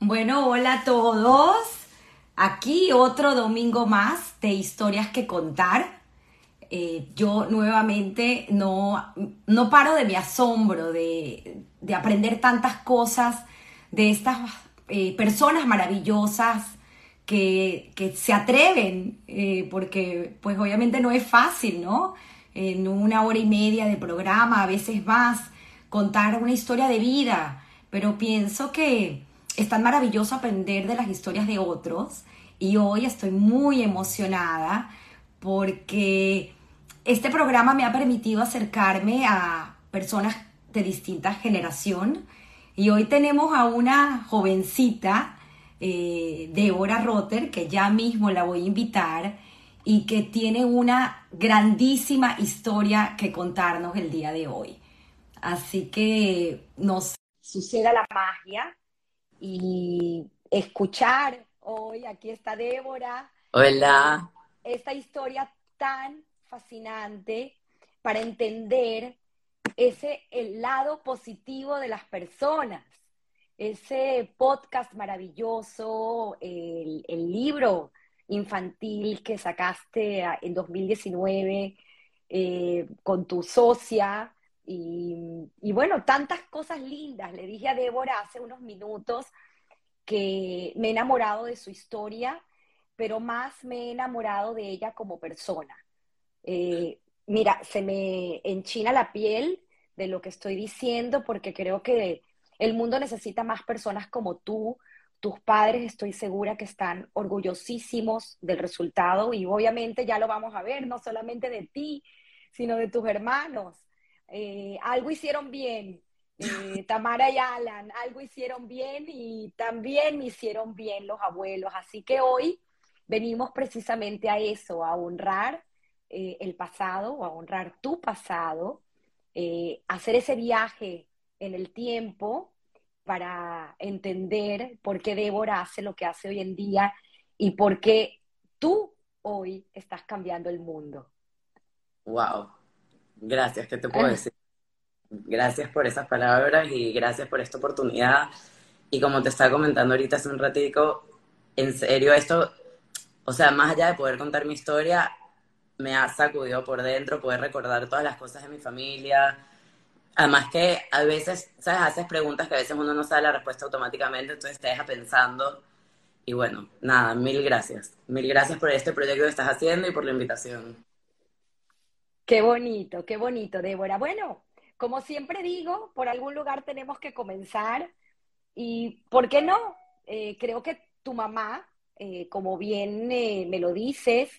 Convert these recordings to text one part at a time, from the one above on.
Bueno, hola a todos. Aquí otro domingo más de historias que contar. Eh, yo nuevamente no, no paro de mi asombro de, de aprender tantas cosas de estas eh, personas maravillosas que, que se atreven, eh, porque pues obviamente no es fácil, ¿no? En una hora y media de programa, a veces más, contar una historia de vida, pero pienso que es tan maravilloso aprender de las historias de otros y hoy estoy muy emocionada porque este programa me ha permitido acercarme a personas de distinta generación y hoy tenemos a una jovencita, eh, Débora Rotter, que ya mismo la voy a invitar y que tiene una grandísima historia que contarnos el día de hoy. Así que nos suceda la magia y escuchar hoy, aquí está Débora. Hola. Esta historia tan fascinante para entender ese el lado positivo de las personas, ese podcast maravilloso, el, el libro infantil que sacaste en 2019 eh, con tu socia, y, bueno, tantas cosas lindas. Le dije a Débora hace unos minutos que me he enamorado de su historia, pero más me he enamorado de ella como persona. Eh, mira, se me enchina la piel de lo que estoy diciendo porque creo que el mundo necesita más personas como tú. Tus padres estoy segura que están orgullosísimos del resultado y obviamente ya lo vamos a ver, no solamente de ti, sino de tus hermanos. Eh, algo hicieron bien, eh, Tamara y Alan, algo hicieron bien y también hicieron bien los abuelos. Así que hoy venimos precisamente a eso, a honrar eh, el pasado, a honrar tu pasado, hacer ese viaje en el tiempo para entender por qué Débora hace lo que hace hoy en día y por qué tú hoy estás cambiando el mundo. Wow, Gracias, ¿qué te puedo decir? Gracias por esas palabras y gracias por esta oportunidad. Y como te estaba comentando ahorita hace un ratico, en serio, esto, o sea, más allá de poder contar mi historia, me ha sacudido por dentro, poder recordar todas las cosas de mi familia. Además que a veces, ¿sabes? Haces preguntas que a veces uno no sabe la respuesta automáticamente, entonces te deja pensando. Y bueno, nada, mil gracias. Mil gracias por este proyecto que estás haciendo y por la invitación. Qué bonito, qué bonito, Débora. Bueno, como siempre digo, por algún lugar tenemos que comenzar y, ¿por qué no? Eh, creo que tu mamá, eh, como bien eh, me lo dices,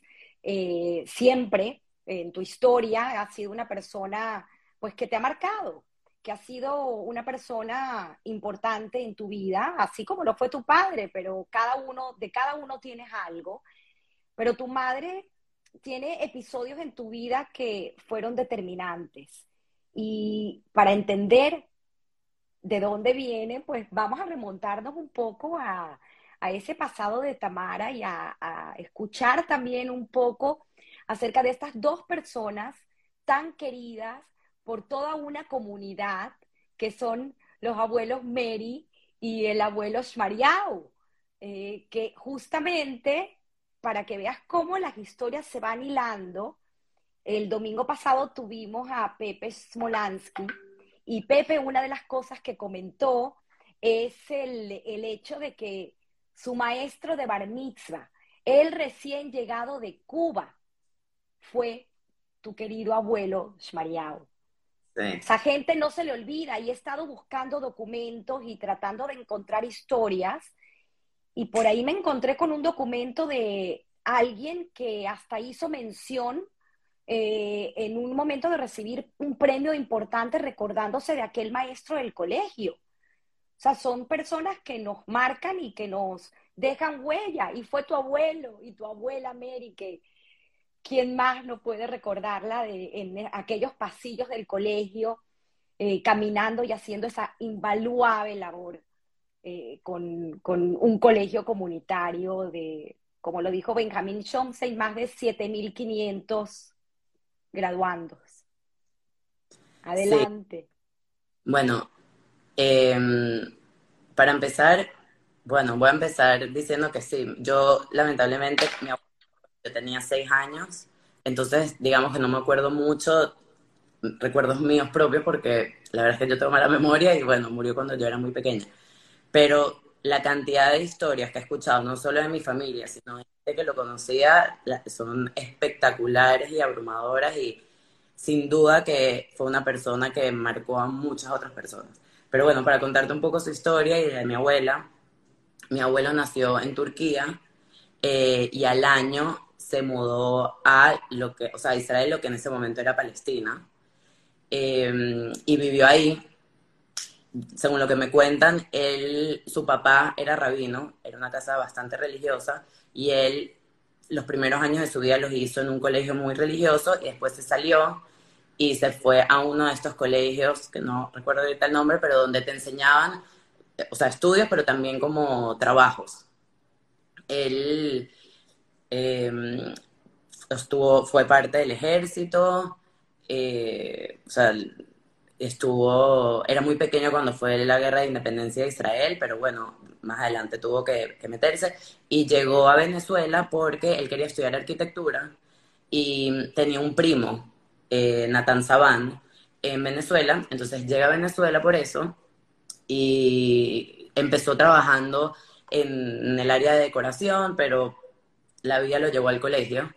siempre en tu historia ha sido una persona, pues, que te ha marcado, que ha sido una persona importante en tu vida, así como lo fue tu padre, pero cada uno, de cada uno tienes algo. Pero tu madre tiene episodios en tu vida que fueron determinantes. Y para entender de dónde viene, pues vamos a remontarnos un poco a, ese pasado de Tamara y a, a, escuchar también un poco acerca de estas dos personas tan queridas por toda una comunidad que son los abuelos Mary y el abuelo Shmariau, eh, que justamente para que veas cómo las historias se van hilando. El domingo pasado tuvimos a Pepe Smolansky y Pepe una de las cosas que comentó es el, hecho de que su maestro de bar mitzvah, el recién llegado de Cuba, fue tu querido abuelo Shmariao. Esa gente no se le olvida y he estado buscando documentos y tratando de encontrar historias y por ahí me encontré con un documento de alguien que hasta hizo mención eh, en un momento de recibir un premio importante recordándose de aquel maestro del colegio. O sea, son personas que nos marcan y que nos dejan huella. Y fue tu abuelo y tu abuela Mary, que quién más no puede recordarla de, en aquellos pasillos del colegio, eh, caminando y haciendo esa invaluable labor eh, con, un colegio comunitario de, como lo dijo Benjamin Chomsky, más de 7.500 graduandos. Adelante. Bueno, em, para empezar, Bueno, voy a empezar diciendo que sí. Yo, lamentablemente, mi yo tenía seis años, entonces digamos que no me acuerdo mucho, recuerdos míos propios, porque la verdad es que yo tengo mala memoria y bueno, murió cuando yo era muy pequeña. Pero la cantidad de historias que he escuchado, no solo de mi familia, sino de gente que lo conocía, son espectaculares y abrumadoras y sin duda que fue una persona que marcó a muchas otras personas. Pero bueno, para contarte un poco su historia y de mi abuela, mi abuelo nació en Turquía eh, y al año se mudó a lo que, o sea, Israel, lo que en ese momento era Palestina, eh, y vivió ahí según lo que me cuentan, él, su papá era rabino, era una casa bastante religiosa, y él los primeros años de su vida los hizo en un colegio muy religioso y después se salió y se fue a uno de estos colegios, que no recuerdo ahorita el nombre, pero donde te enseñaban, o sea, estudios, pero también como trabajos. Él em, estuvo, fue parte del ejército, eh, o sea, estuvo, era muy pequeño cuando fue la guerra de independencia de Israel, pero bueno, más adelante tuvo que, meterse. Y llegó a Venezuela porque él quería estudiar arquitectura y tenía un primo, eh, Nathan Saban, en Venezuela, entonces llega a Venezuela por eso y empezó trabajando en, en el área de decoración, pero la vida lo llevó al colegio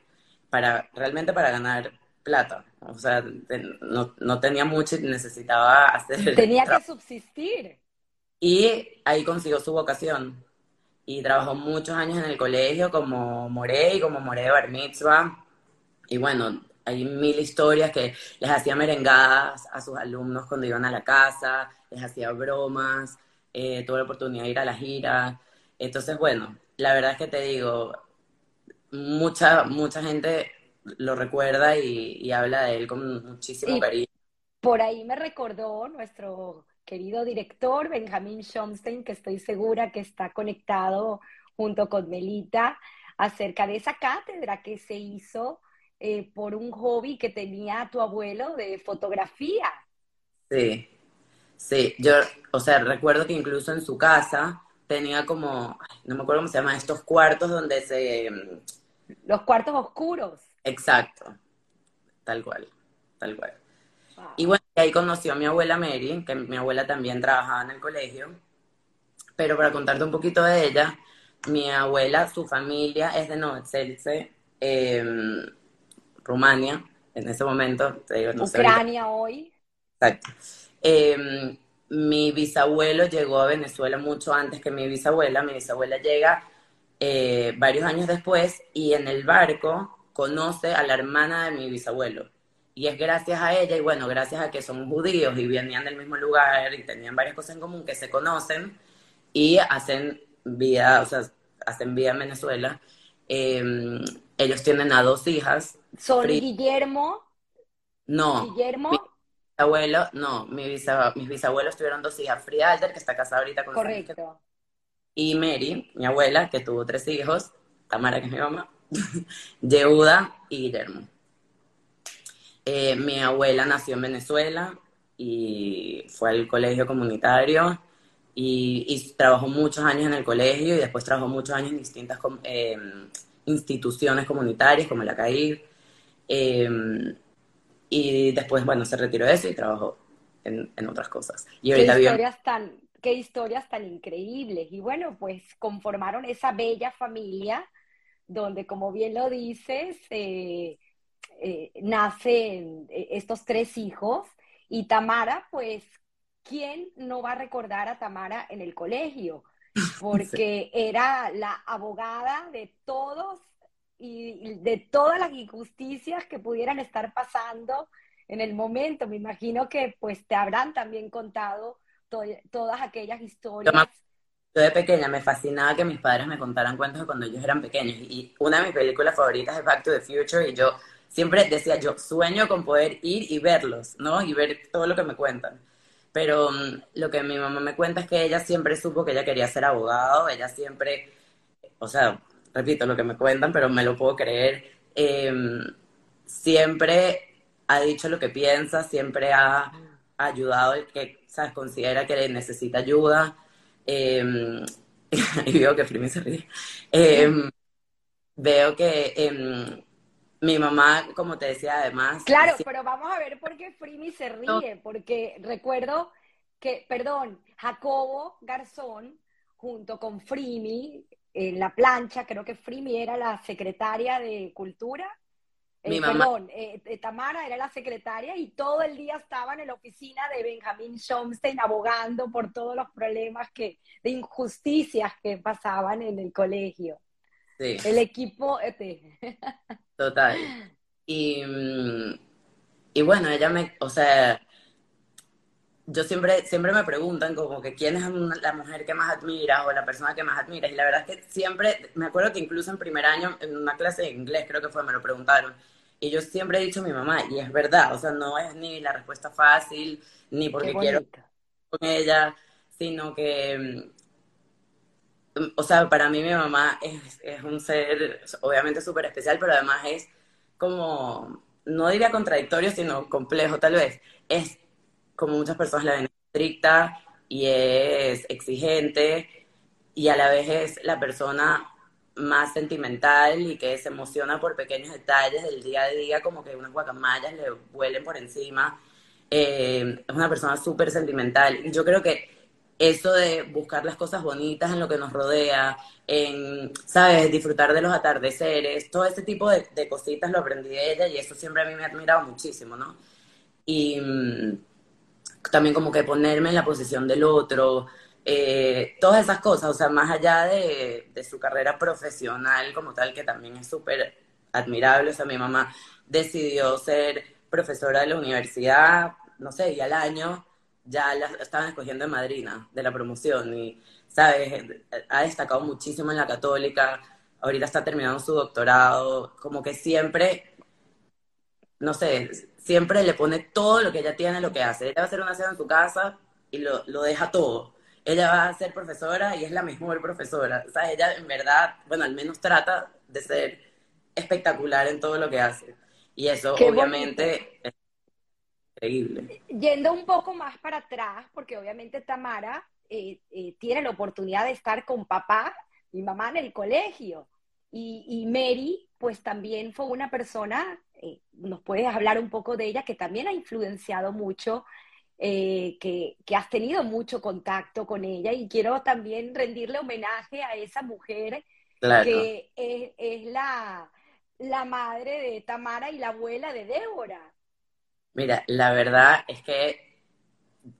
para realmente para ganar plata. O sea, no, no tenía mucho y necesitaba hacer... Tenía que subsistir. Y ahí consiguió su vocación. Y trabajó muchos años en el colegio como Moré y como Moré de Bar Mitzvah. Y bueno, hay mil historias que les hacía merengadas a sus alumnos cuando iban a la casa, les hacía bromas, eh, tuve la oportunidad de ir a la gira. Entonces, bueno, la verdad es que te digo, mucha, mucha gente lo recuerda y, habla de él con muchísimo cariño. Por ahí me recordó nuestro querido director Benjamín Schomstein, que estoy segura que está conectado junto con Melita, acerca de esa cátedra que se hizo eh, por un hobby que tenía tu abuelo de fotografía. Sí, sí, yo, o sea, recuerdo que incluso en su casa tenía como, no me acuerdo cómo se llaman, estos cuartos donde se... Los cuartos oscuros. Exacto, tal cual, tal cual. Y bueno, ahí conoció a mi abuela Mary, que mi abuela también trabajaba en el colegio. Pero para contarte un poquito de ella, mi abuela, su familia es de Novoselice, eh, Rumania, en ese momento. Te digo, no Ucrania hoy. Exacto. Em, mi bisabuelo llegó a Venezuela mucho antes que mi bisabuela. Mi bisabuela llega eh, varios años después y en el barco conoce a la hermana de mi bisabuelo. Y es gracias a ella, y bueno, gracias a que son judíos y venían del mismo lugar y tenían varias cosas en común, que se conocen y hacen vida, o sea, hacen vida en Venezuela. Em, ellos tienen a dos hijas. ¿Son Guillermo? No. ¿Guillermo? Mi bisabuelo, no, mi mis bisabuelos tuvieron dos hijas. Frida que está casada ahorita con Correcto. Y Mary, mi abuela, que tuvo tres hijos. Tamara, que es mi mamá. Yehuda y Guillermo. Eh, mi abuela nació en Venezuela y fue al colegio comunitario y, trabajó muchos años en el colegio y después trabajó muchos años en distintas eh, instituciones comunitarias como la CAIR. Eh, y después, bueno, se retiró de eso y trabajó en, otras cosas. Y ahorita ¿Qué historias, tan, qué historias tan increíbles. Y bueno, pues conformaron esa bella familia donde, como bien lo dices, eh, eh, nacen eh, estos tres hijos y Tamara, pues, ¿quién no va a recordar a Tamara en el colegio? Porque era la abogada de todos y de todas las injusticias que pudieran estar pasando en el momento. Me imagino que pues te habrán también contado todas aquellas historias yo de pequeña me fascinaba que mis padres me contaran cuentos de cuando ellos eran pequeños. Y una de mis películas favoritas es Back to the Future y yo siempre decía, yo sueño con poder ir y verlos, ¿no? Y ver todo lo que me cuentan. Pero mm, lo que mi mamá me cuenta es que ella siempre supo que ella quería ser abogado, ella siempre, o sea, repito lo que me cuentan, pero me lo puedo creer, em, siempre ha dicho lo que piensa, siempre ha ayudado el que, ¿sabes? Considera que necesita ayuda. Em, y veo que Frimi se ríe, em, veo que em, mi mamá, como te decía, además... Claro, pero vamos a ver por qué Frimi se ríe, porque recuerdo que, perdón, Jacobo Garzón, junto con Frimi, en la plancha, creo que Frimi era la secretaria de Cultura, mi eh, mamá. Perdón, eh, eh, Tamara era la secretaria y todo el día estaban en la oficina de Benjamín Schomstein abogando por todos los problemas que, de injusticias que pasaban en el colegio. Sí. El equipo. Este. Total. Y, mm, y bueno, ella me, o sea, yo siempre, siempre me preguntan como que quién es la mujer que más admiras o la persona que más admiras. Y la verdad es que siempre, me acuerdo que incluso en primer año, en una clase de inglés creo que fue, me lo preguntaron. Y yo siempre he dicho a mi mamá, y es verdad, o sea, no es ni la respuesta fácil, ni porque quiero con ella, sino que, mm, o sea, para mí mi mamá es, es un ser obviamente súper especial, pero además es como, no diría contradictorio, sino complejo tal vez. Es como muchas personas la ven estricta y es exigente y a la vez es la persona más sentimental y que se emociona por pequeños detalles del día a día, como que unas guacamayas le vuelen por encima. Eh, es una persona súper sentimental. Y yo creo que eso de buscar las cosas bonitas en lo que nos rodea, en, ¿sabes?, disfrutar de los atardeceres, todo ese tipo de, cositas lo aprendí de ella y eso siempre a mí me ha admirado muchísimo, ¿no? Y mm, también como que ponerme en la posición del otro, eh, todas esas cosas, o sea, más allá de, su carrera profesional como tal, que también es súper admirable, o sea, mi mamá decidió ser profesora de la universidad, no sé, y al año ya la estaban escogiendo de madrina de la promoción y, ¿sabes? Ha destacado muchísimo en la católica, ahorita está terminando su doctorado, como que siempre, no sé, siempre le pone todo lo que ella tiene, lo que hace. Ella va a hacer una cena en su casa y lo deja todo ella va a ser profesora y es la mejor profesora. O sea, ella en verdad, bueno, al menos trata de ser espectacular en todo lo que hace. Y eso obviamente es increíble. Yendo un poco más para atrás, porque obviamente Tamara eh, eh, tiene la oportunidad de estar con papá y mamá en el colegio. Y, Mary, pues también fue una persona, eh, nos puedes hablar un poco de ella, que también ha influenciado mucho eh, que, has tenido mucho contacto con ella y quiero también rendirle homenaje a esa mujer que es, la, la, madre de Tamara y la abuela de Débora. Mira, la verdad es que,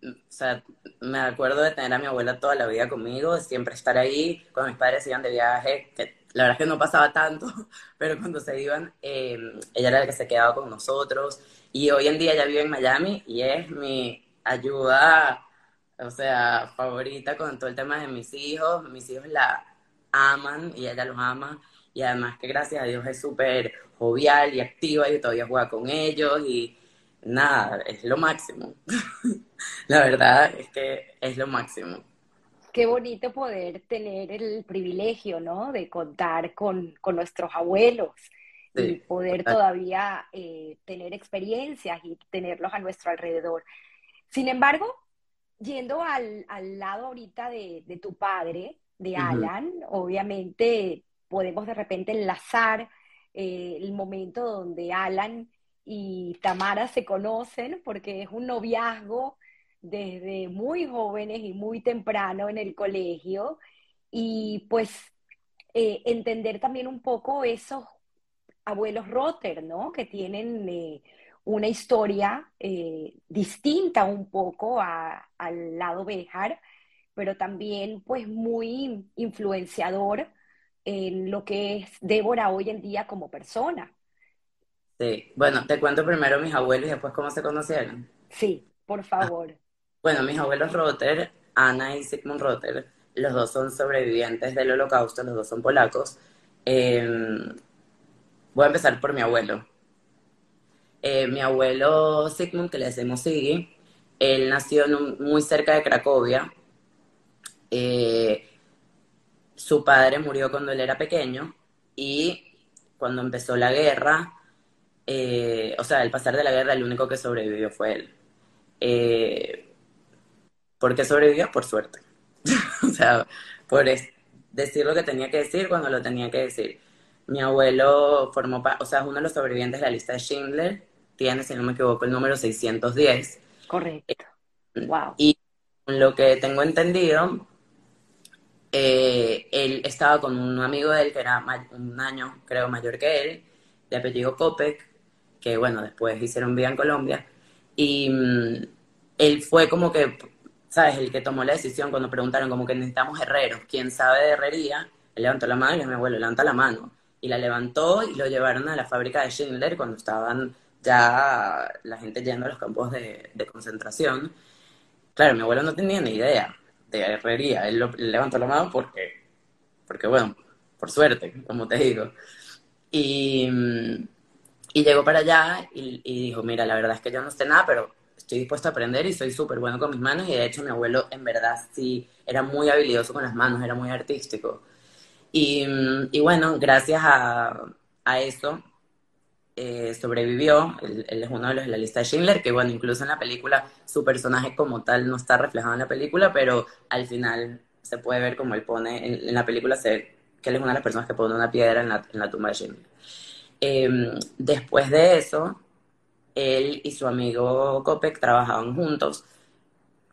o sea, me acuerdo de tener a mi abuela toda la vida conmigo, siempre estar ahí, cuando mis padres iban de viaje, que la verdad es que no pasaba tanto, pero cuando se iban, eh, ella era la que se quedaba con nosotros. Y hoy en día ella vive en Miami y es mi ayuda, o sea, favorita con todo el tema de mis hijos. Mis hijos la aman y ella los ama. Y además que gracias a Dios es súper jovial y activa y todavía juega con ellos y nada, es lo máximo. la verdad es que es lo máximo. Qué bonito poder tener el privilegio, ¿no? De contar con, nuestros abuelos y poder todavía eh, tener experiencias y tenerlos a nuestro alrededor. Sin embargo, yendo al, lado ahorita de, tu padre, de Alan, obviamente podemos de repente enlazar eh, el momento donde Alan y Tamara se conocen, porque es un noviazgo desde muy jóvenes y muy temprano en el colegio, y pues eh, entender también un poco esos abuelos Rotter, ¿no? Que tienen eh, una historia eh, distinta un poco al lado Béjar, pero también pues muy influenciador en lo que es Débora hoy en día como persona. Sí, bueno, te cuento primero mis abuelos y después cómo se conocieron. Sí, por favor. Bueno, mis abuelos Rotter, Ana y Sigmund Rotter, los dos son sobrevivientes del holocausto, los dos son polacos. Em, voy a empezar por mi abuelo. Eh, mi abuelo Sigmund, que le decimos Siggy, él nació muy cerca de Cracovia. Eh, su padre murió cuando él era pequeño y cuando empezó la guerra, eh, o sea, al pasar de la guerra, el único que sobrevivió fue él. ¿Por qué sobrevivió? Por suerte. o sea, por, decir lo que tenía que decir cuando lo tenía que decir. Mi abuelo formó, o sea, es uno de los sobrevivientes de la lista de Schindler, tiene, si no me equivoco, el número 610. Correcto. Wow. Y lo que tengo entendido, eh, él estaba con un amigo de él que era un año, creo, mayor que él, de apellido Copec, que bueno, después hicieron vida en Colombia, y mm, él fue como que, ¿sabes? El que tomó la decisión cuando preguntaron como que necesitamos herreros, ¿quién sabe de herrería? Él levantó la mano y mi abuelo levanta la mano. Y la levantó y lo llevaron a la fábrica de Schindler cuando estaban ya la gente yendo a los campos de, concentración. Claro, mi abuelo no tenía ni idea de herrería. Él, lo, levantó la mano porque, porque, bueno, por suerte, como te digo. Y, y llegó para allá y, y, dijo, mira, la verdad es que yo no sé nada, pero estoy dispuesto a aprender y soy súper bueno con mis manos. Y de hecho mi abuelo en verdad sí era muy habilidoso con las manos, era muy artístico. Y, y bueno, gracias a, a eso eh, sobrevivió, él, es uno de los de la lista de Schindler, que bueno, incluso en la película su personaje como tal no está reflejado en la película, pero al final se puede ver como él pone, en, la película se ve que él es una de las personas que pone una piedra en la, en la tumba de Schindler. Eh, después de eso, él y su amigo Kopek trabajaban juntos,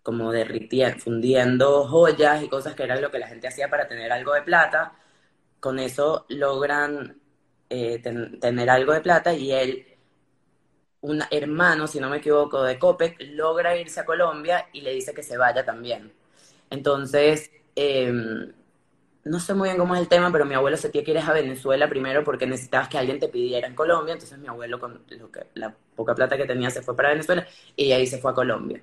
como derritiendo, fundiendo joyas y cosas que eran lo que la gente hacía para tener algo de plata. Con eso logran eh, tener algo de plata y él, un hermano, si no me equivoco, de Copec, logra irse a Colombia y le dice que se vaya también. Entonces, em, no sé muy bien cómo es el tema, pero mi abuelo se tiene que ir a Venezuela primero porque necesitabas que alguien te pidiera en Colombia, entonces mi abuelo con lo que, la poca plata que tenía se fue para Venezuela y ahí se fue a Colombia.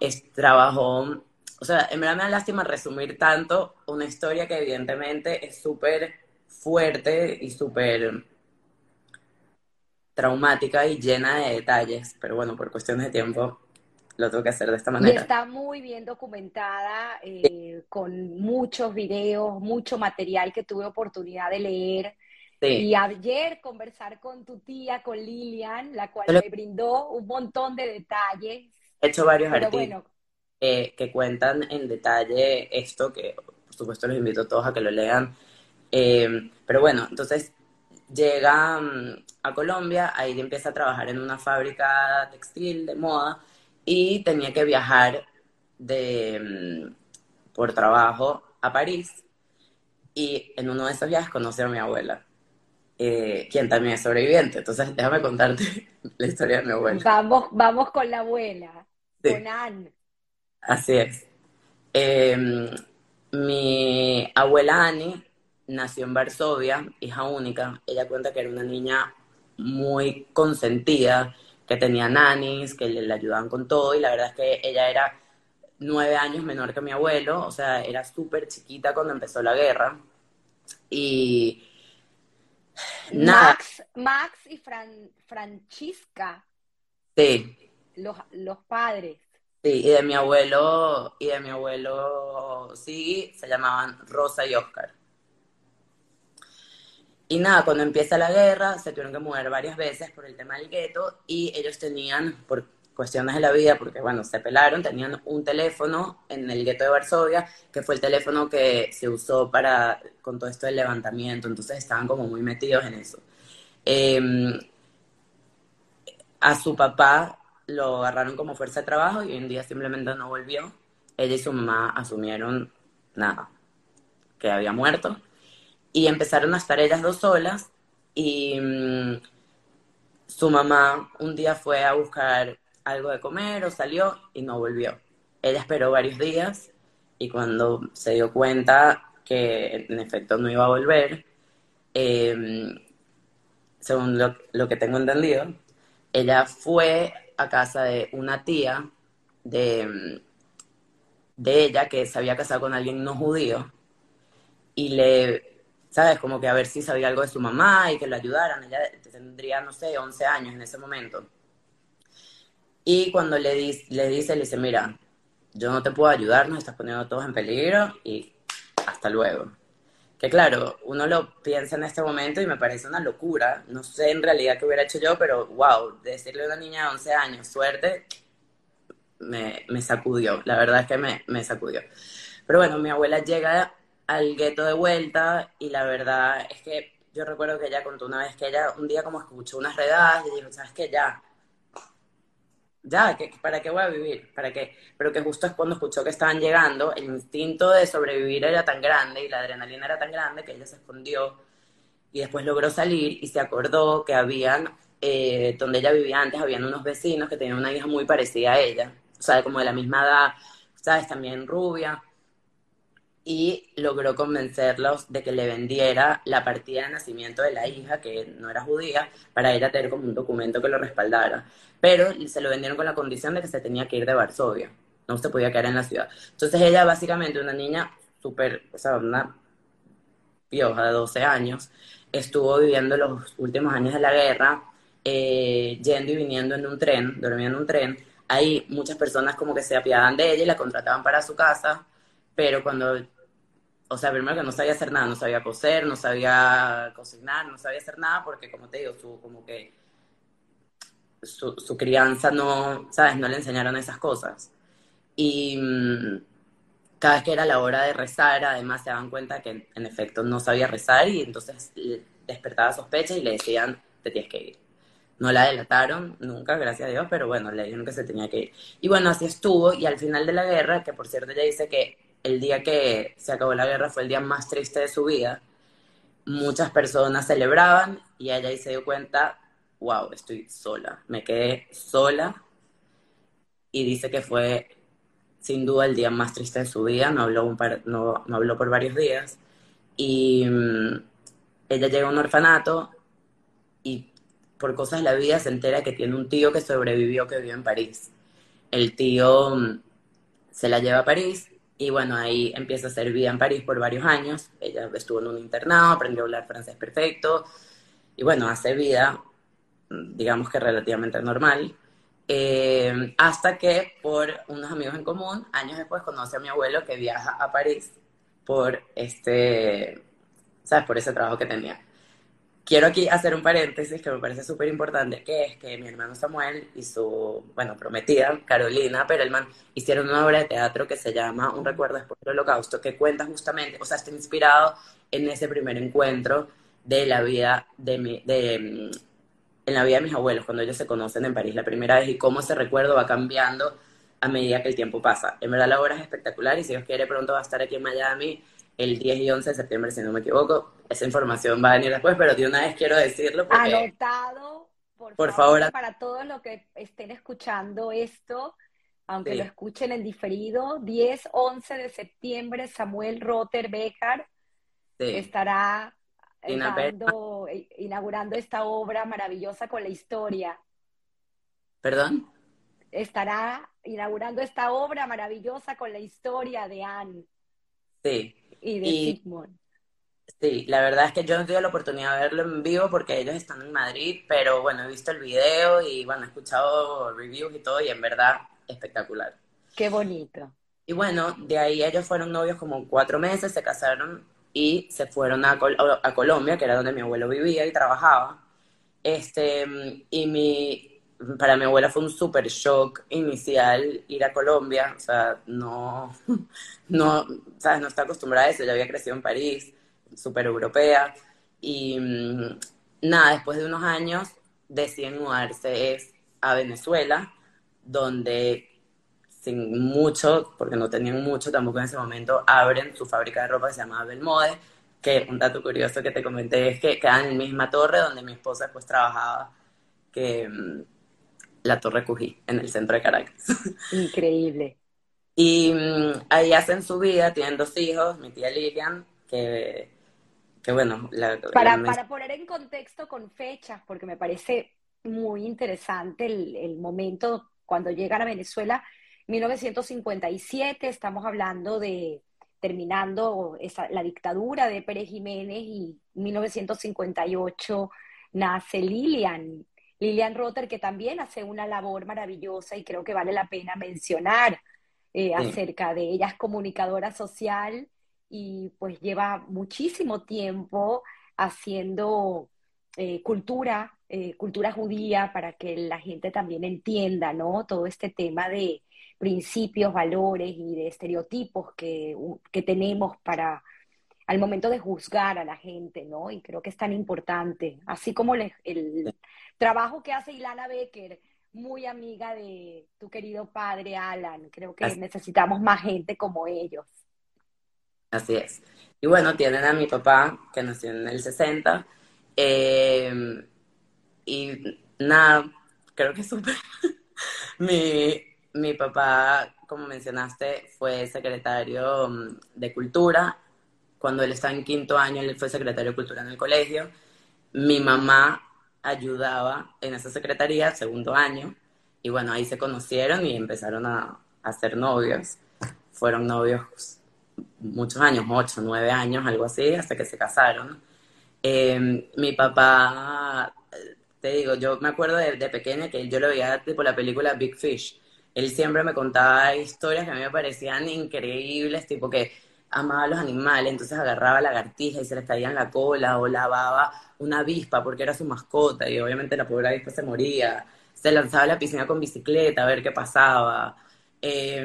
Es, trabajó, o sea, en verdad me da lástima resumir tanto una historia que evidentemente es súper fuerte y súper traumática y llena de detalles, pero bueno, por cuestiones de tiempo lo tengo que hacer de esta manera. Y está muy bien documentada, eh, con muchos videos, mucho material que tuve oportunidad de leer. Y ayer conversar con tu tía, con Lilian, la cual me brindó un montón de detalles. He hecho varios artículos que cuentan en detalle esto, que por supuesto los invito a todos a que lo lean, eh, pero bueno, entonces llega mm, a Colombia, ahí empieza a trabajar en una fábrica textil de moda y tenía que viajar de, mm, por trabajo a París y en uno de esos viajes conoce a mi abuela, eh, quien también es sobreviviente. Entonces déjame contarte la historia de mi abuela. Vamos, vamos con la abuela, con Anne. Así es. Eh, mi abuela Annie nació en Varsovia, hija única. Ella cuenta que era una niña muy consentida, que tenía nanis, que le, ayudaban con todo, y la verdad es que ella era nueve años menor que mi abuelo, o sea, era súper chiquita cuando empezó la guerra. Y Max, Max y Fran, Francisca. Sí. Los, los padres. Sí, y de mi abuelo, y de mi abuelo, sí, se llamaban Rosa y Oscar. Y nada, cuando empieza la guerra, se tuvieron que mover varias veces por el tema del gueto y ellos tenían, por cuestiones de la vida, porque bueno, se pelaron, tenían un teléfono en el gueto de Varsovia, que fue el teléfono que se usó para, con todo esto del levantamiento, entonces estaban como muy metidos en eso. Em, a su papá lo agarraron como fuerza de trabajo y un día simplemente no volvió. Ella y su mamá asumieron nada, que había muerto y empezaron a estar ellas dos solas y mm, su mamá un día fue a buscar algo de comer o salió y no volvió. Ella esperó varios días y cuando se dio cuenta que en efecto no iba a volver, em, según lo, lo, que tengo entendido, ella fue a casa de una tía de, de ella que se había casado con alguien no judío y le ¿sabes? Como que a ver si sabía algo de su mamá y que lo ayudaran. Ella tendría, no sé, 11 años en ese momento. Y cuando le, le dice, le dice, mira, yo no te puedo ayudar, nos estás poniendo todos en peligro y hasta luego. Que claro, uno lo piensa en este momento y me parece una locura. No sé en realidad qué hubiera hecho yo, pero wow, decirle a una niña de 11 años, suerte, me, me sacudió. La verdad es que me, me sacudió. Pero bueno, mi abuela llega al gueto de vuelta y la verdad es que yo recuerdo que ella contó una vez que ella un día como escuchó unas redadas y dijo, ¿sabes qué? Ya, ya, ¿para qué voy a vivir? ¿Para qué? Pero que justo es cuando escuchó que estaban llegando, el instinto de sobrevivir era tan grande y la adrenalina era tan grande que ella se escondió y después logró salir y se acordó que habían, eh, donde ella vivía antes, habían unos vecinos que tenían una hija muy parecida a ella, o sea, como de la misma edad, ¿sabes? También rubia y logró convencerlos de que le vendiera la partida de nacimiento de la hija, que no era judía, para ella tener como un documento que lo respaldara. Pero se lo vendieron con la condición de que se tenía que ir de Varsovia, no se podía quedar en la ciudad. Entonces ella básicamente, una niña súper, o sea, una pioja de 12 años, estuvo viviendo los últimos años de la guerra, eh, yendo y viniendo en un tren, durmiendo en un tren. Ahí muchas personas como que se apiadaban de ella y la contrataban para su casa, pero cuando o sea, primero que no sabía hacer nada, no sabía coser, no sabía cocinar, no sabía hacer nada porque, como te digo, su, como que su, su crianza no, ¿sabes? No le enseñaron esas cosas. Y mm, cada vez que era la hora de rezar, además se daban cuenta que en efecto no sabía rezar y entonces despertaba sospecha y le decían, te tienes que ir. No la delataron nunca, gracias a Dios, pero bueno, le dijeron que se tenía que ir. Y bueno, así estuvo y al final de la guerra, que por cierto ella dice que el día que se acabó la guerra fue el día más triste de su vida. Muchas personas celebraban y ella ahí se dio cuenta, wow, estoy sola, me quedé sola y dice que fue sin duda el día más triste de su vida, no habló, un no, habló por varios días y mm, ella llega a un orfanato y por cosas de la vida se entera que tiene un tío que sobrevivió que vive en París. El tío mm, se la lleva a París y bueno, ahí empieza a hacer vida en París por varios años. Ella estuvo en un internado, aprendió a hablar francés perfecto. Y bueno, hace vida, digamos que relativamente normal. Eh, hasta que por unos amigos en común, años después conoce a mi abuelo que viaja a París por este, ¿sabes? Por ese trabajo que tenía quiero aquí hacer un paréntesis que me parece súper importante, que es que mi hermano Samuel y su, bueno, prometida, Carolina Perelman, hicieron una obra de teatro que se llama Un recuerdo después del holocausto, que cuenta justamente, o sea, está inspirado en ese primer encuentro de la vida de mi, de, en la vida de mis abuelos, cuando ellos se conocen en París la primera vez y cómo ese recuerdo va cambiando a medida que el tiempo pasa. En verdad la obra es espectacular y si Dios quiere pronto va a estar aquí en Miami el 10 y 11 de septiembre, si no me equivoco. Esa información va a venir después, pero de una vez quiero decirlo. Porque, Anotado, por, favor, para todos los que estén escuchando esto, aunque lo escuchen en diferido, 10, 11 de septiembre, Samuel Rotter Becker estará inaugurando esta obra maravillosa con la historia. ¿Perdón? Estará inaugurando esta obra maravillosa con la historia de Anne. Sí, y de Sigmund. Sí, la verdad es que yo no tuve la oportunidad de verlo en vivo porque ellos están en Madrid, pero bueno, he visto el video y bueno, he escuchado reviews y todo y en verdad espectacular. Qué bonito. Y bueno, de ahí ellos fueron novios como cuatro meses, se casaron y se fueron a, a Colombia, que era donde mi abuelo vivía y trabajaba. Este, y mi, para mi abuela fue un súper shock inicial ir a Colombia, o sea, no, no, ¿sabes? no está acostumbrada a eso, ella había crecido en París, súper europea, y mm, nada, después de unos años deciden mudarse a Venezuela, donde sin mucho, porque no tenían mucho tampoco en ese momento, abren su fábrica de ropa que se llama Belmode, que un dato curioso que te comenté es que queda en la misma torre donde mi esposa pues trabajaba, que mm, la Torre Cují, en el centro de Caracas. Increíble. Y mm, ahí hacen su vida, tienen dos hijos, mi tía Lilian, que, que bueno... para, para poner en contexto con fechas, porque me parece muy interesante el, el momento cuando llegan a Venezuela, 1957, estamos hablando de terminando esa, la dictadura de Pérez Jiménez y 1958 nace Lilian, Lilian Rotter, que también hace una labor maravillosa y creo que vale la pena mencionar eh, acerca de ella. Es comunicadora social y pues lleva muchísimo tiempo haciendo eh, cultura, eh, cultura judía, para que la gente también entienda, ¿no? Todo este tema de principios, valores y de estereotipos que, que tenemos para al momento de juzgar a la gente, ¿no? Y creo que es tan importante, así como el, el trabajo que hace Ilana Becker, muy amiga de tu querido padre Alan, creo que necesitamos más gente como ellos. Así es. Y bueno, tienen a mi papá, que nació en el 60, eh, y nada, creo que súper. mi, mi papá, como mencionaste, fue secretario mm, de Cultura. Cuando él estaba en quinto año, él fue secretario de Cultura en el colegio. Mi mamá ayudaba en esa secretaría, segundo año, y bueno, ahí se conocieron y empezaron a, a ser novios. Fueron novios muchos años, ocho, nueve años, algo así, hasta que se casaron. Eh, mi papá, te digo, yo me acuerdo de, de, pequeña que yo lo veía tipo la película Big Fish. Él siempre me contaba historias que a mí me parecían increíbles, tipo que amaba los animales, entonces agarraba lagartijas y se les caía en la cola o lavaba una avispa porque era su mascota y obviamente la pobre avispa se moría. Se lanzaba a la piscina con bicicleta a ver qué pasaba. Eh,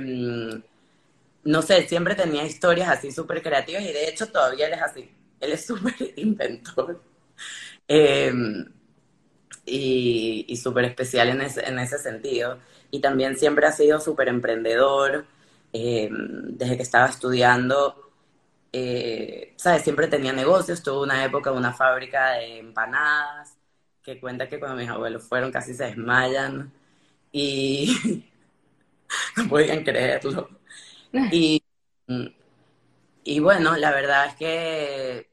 no sé, siempre tenía historias así súper creativas y de hecho todavía él es así. Él es súper inventor eh, y, y súper especial en ese, en ese sentido. Y también siempre ha sido súper emprendedor. Eh, desde que estaba estudiando, eh, ¿sabes? Siempre tenía negocios. Tuvo una época una fábrica de empanadas que cuenta que cuando mis abuelos fueron casi se desmayan y no podían creerlo. Y, y bueno, la verdad es que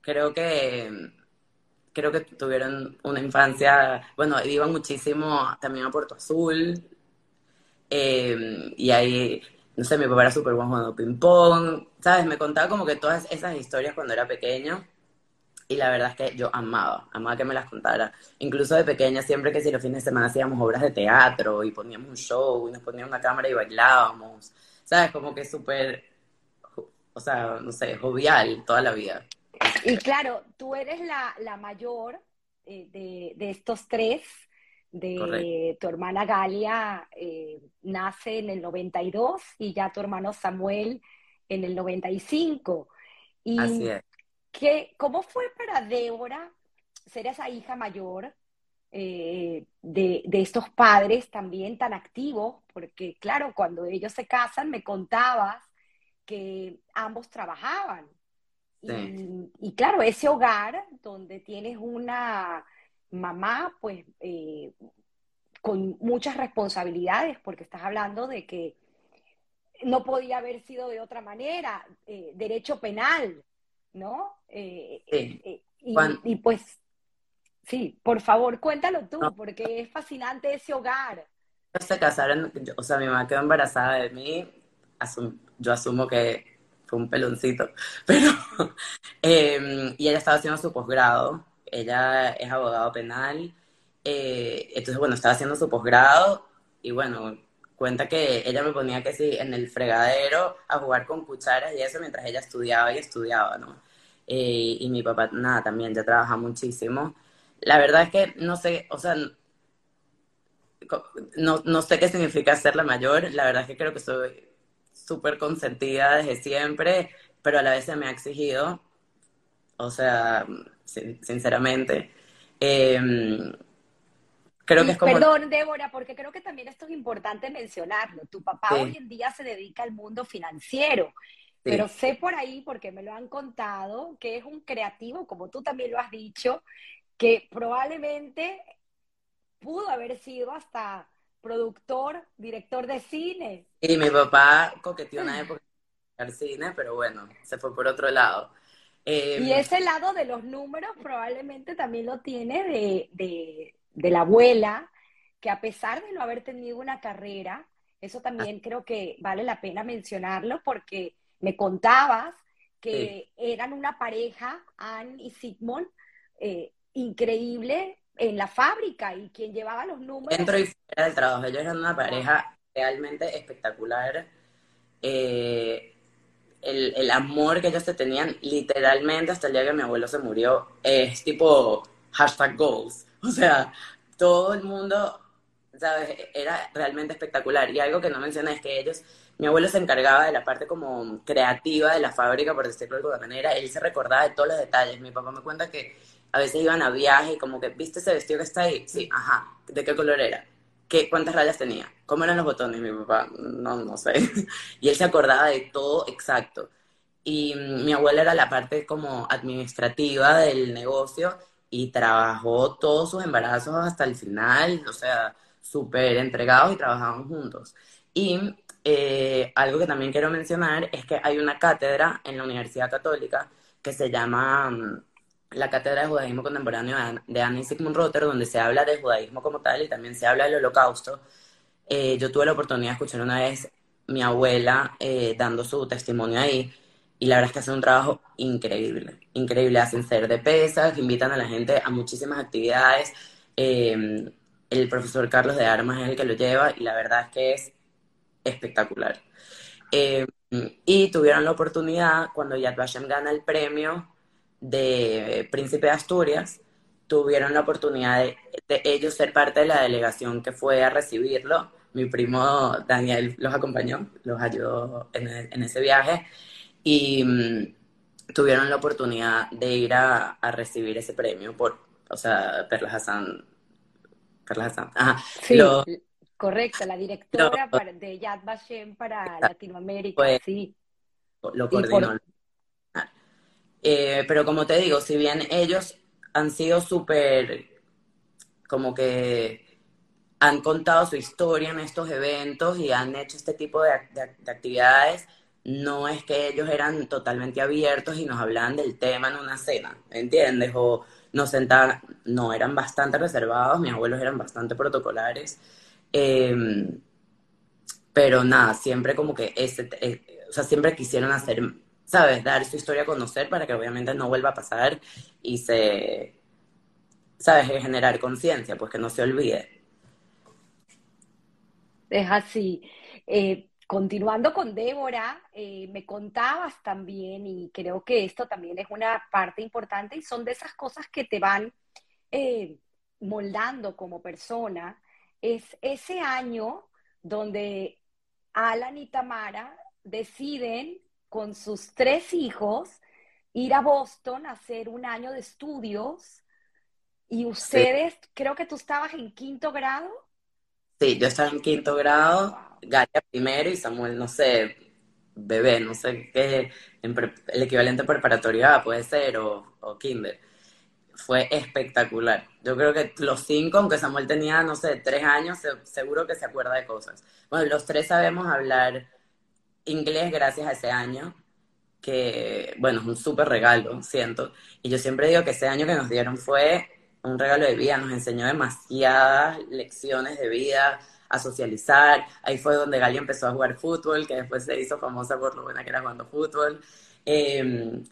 creo que creo que tuvieron una infancia, bueno, iban muchísimo también a Puerto Azul, eh, y ahí, no sé, mi papá era súper buen jugando ping-pong, ¿sabes? Me contaba como que todas esas historias cuando era pequeño, y la verdad es que yo amaba, amaba que me las contara. Incluso de pequeña, siempre que si los fines de semana hacíamos obras de teatro, y poníamos un show, y nos poníamos una cámara y bailábamos, ¿sabes? Como que súper, o sea, no sé, jovial toda la vida. Y claro, tú eres la, la mayor eh, de, de, estos tres, de Correcto. tu hermana Galia eh, nace en el 92 y ya tu hermano Samuel en el 95. Y Así es. ¿qué, ¿Cómo fue para Débora ser esa hija mayor eh, de, de, estos padres también tan activos? Porque claro, cuando ellos se casan me contabas que ambos trabajaban. Sí. Y, y, claro, ese hogar donde tienes una mamá, pues, eh, con muchas responsabilidades, porque estás hablando de que no podía haber sido de otra manera, eh, derecho penal, ¿no? Eh, sí. y, y, pues, sí, por favor, cuéntalo tú, no. porque es fascinante ese hogar. Se casaron, o sea, mi mamá quedó embarazada de mí, asum yo asumo que fue un peloncito, pero, eh, y ella estaba haciendo su posgrado, ella es abogado penal, eh, entonces, bueno, estaba haciendo su posgrado, y bueno, cuenta que ella me ponía que sí, en el fregadero a jugar con cucharas y eso mientras ella estudiaba y estudiaba, ¿no? Eh, y mi papá, nada, también ya trabaja muchísimo. La verdad es que no sé, o sea, no, no sé qué significa ser la mayor, la verdad es que creo que soy súper consentida desde siempre, pero a la vez se me ha exigido, o sea, sinceramente. Eh, creo que es como... Perdón, Débora, porque creo que también esto es importante mencionarlo. Tu papá sí. hoy en día se dedica al mundo financiero, sí. pero sé por ahí, porque me lo han contado, que es un creativo, como tú también lo has dicho, que probablemente pudo haber sido hasta productor, director de cine. Y mi papá coqueteó una época al cine, pero bueno, se fue por otro lado. Eh, y ese lado de los números probablemente también lo tiene de, de, de, la abuela, que a pesar de no haber tenido una carrera, eso también ah. creo que vale la pena mencionarlo porque me contabas que sí. eran una pareja, Anne y Sigmund, eh, increíble en la fábrica y quien llevaba los números. Dentro y fuera del trabajo, ellos eran una pareja realmente espectacular. Eh, el, el, amor que ellos se tenían, literalmente hasta el día que mi abuelo se murió, es tipo hashtag goals. O sea, todo el mundo, ¿sabes? Era realmente espectacular. Y algo que no mencioné es que ellos mi abuelo se encargaba de la parte como creativa de la fábrica, por decirlo de alguna manera, él se recordaba de todos los detalles. Mi papá me cuenta que a veces iban a viaje y como que, ¿viste ese vestido que está ahí? Sí, ajá, ¿de qué color era? ¿Qué, ¿Cuántas rayas tenía? ¿Cómo eran los botones? Mi papá, no, no sé. Y él se acordaba de todo exacto. Y mm, mi abuela era la parte como administrativa del negocio y trabajó todos sus embarazos hasta el final, o sea, súper entregados y trabajaban juntos. Y eh, algo que también quiero mencionar es que hay una cátedra en la Universidad Católica que se llama mm, la Cátedra de Judaísmo Contemporáneo de Anne y Sigmund Rotter, donde se habla de judaísmo como tal y también se habla del holocausto. Eh, yo tuve la oportunidad de escuchar una vez mi abuela eh, dando su testimonio ahí y la verdad es que hacen un trabajo increíble, increíble, hacen ser de pesas, invitan a la gente a muchísimas actividades. Em, el profesor Carlos de Armas es el que lo lleva y la verdad es que es espectacular. Y tuvieron la oportunidad, cuando Yad Vashem gana el premio de Príncipe de Asturias, tuvieron la oportunidad de, ellos ser parte de la delegación que fue a recibirlo. Mi primo Daniel los acompañó, los ayudó en, en ese viaje y mm, tuvieron la oportunidad de ir a, recibir ese premio por, o sea, Perla Hassan. Perla Hassan. Ajá. Sí, correcto, la directora de Yad Vashem para Latinoamérica, sí. Lo coordinó. Eh, pero como te digo, si bien ellos han sido súper, como que han contado su historia en estos eventos y han hecho este tipo de actividades, no es que ellos eran totalmente abiertos y nos hablaban del tema en una cena, ¿entiendes? O nos sentaban, no, eran bastante reservados, mis abuelos eran bastante protocolares, em, pero nada, siempre como que ese, eh, o sea, siempre quisieron hacer, ¿sabes? Dar su historia a conocer para que obviamente no vuelva a pasar y se, ¿sabes? Generar conciencia, pues que no se olvide. Es así. Eh, Continuando con Débora, eh, me contabas también, y creo que esto también es una parte importante, y son de esas cosas que te van eh, moldando como persona, es ese año donde Alan y Tamara deciden con sus tres hijos ir a Boston a hacer un año de estudios, y ustedes, creo que tú estabas en quinto grado. Sí, yo estaba en quinto grado Galia primero y Samuel, no sé, bebé, no sé qué, el equivalente preparatoria puede ser, o, o kinder. Fue espectacular. Yo creo que los cinco, aunque Samuel tenía, no sé, tres años, seguro que se acuerda de cosas. Bueno, los tres sabemos hablar inglés gracias a ese año, que, bueno, es un súper regalo, siento. Y yo siempre digo que ese año que nos dieron fue un regalo de vida, nos enseñó demasiadas lecciones de vida, a socializar. Ahí fue donde Gali empezó a jugar fútbol, que después se hizo famosa por lo buena que era jugando fútbol. Em,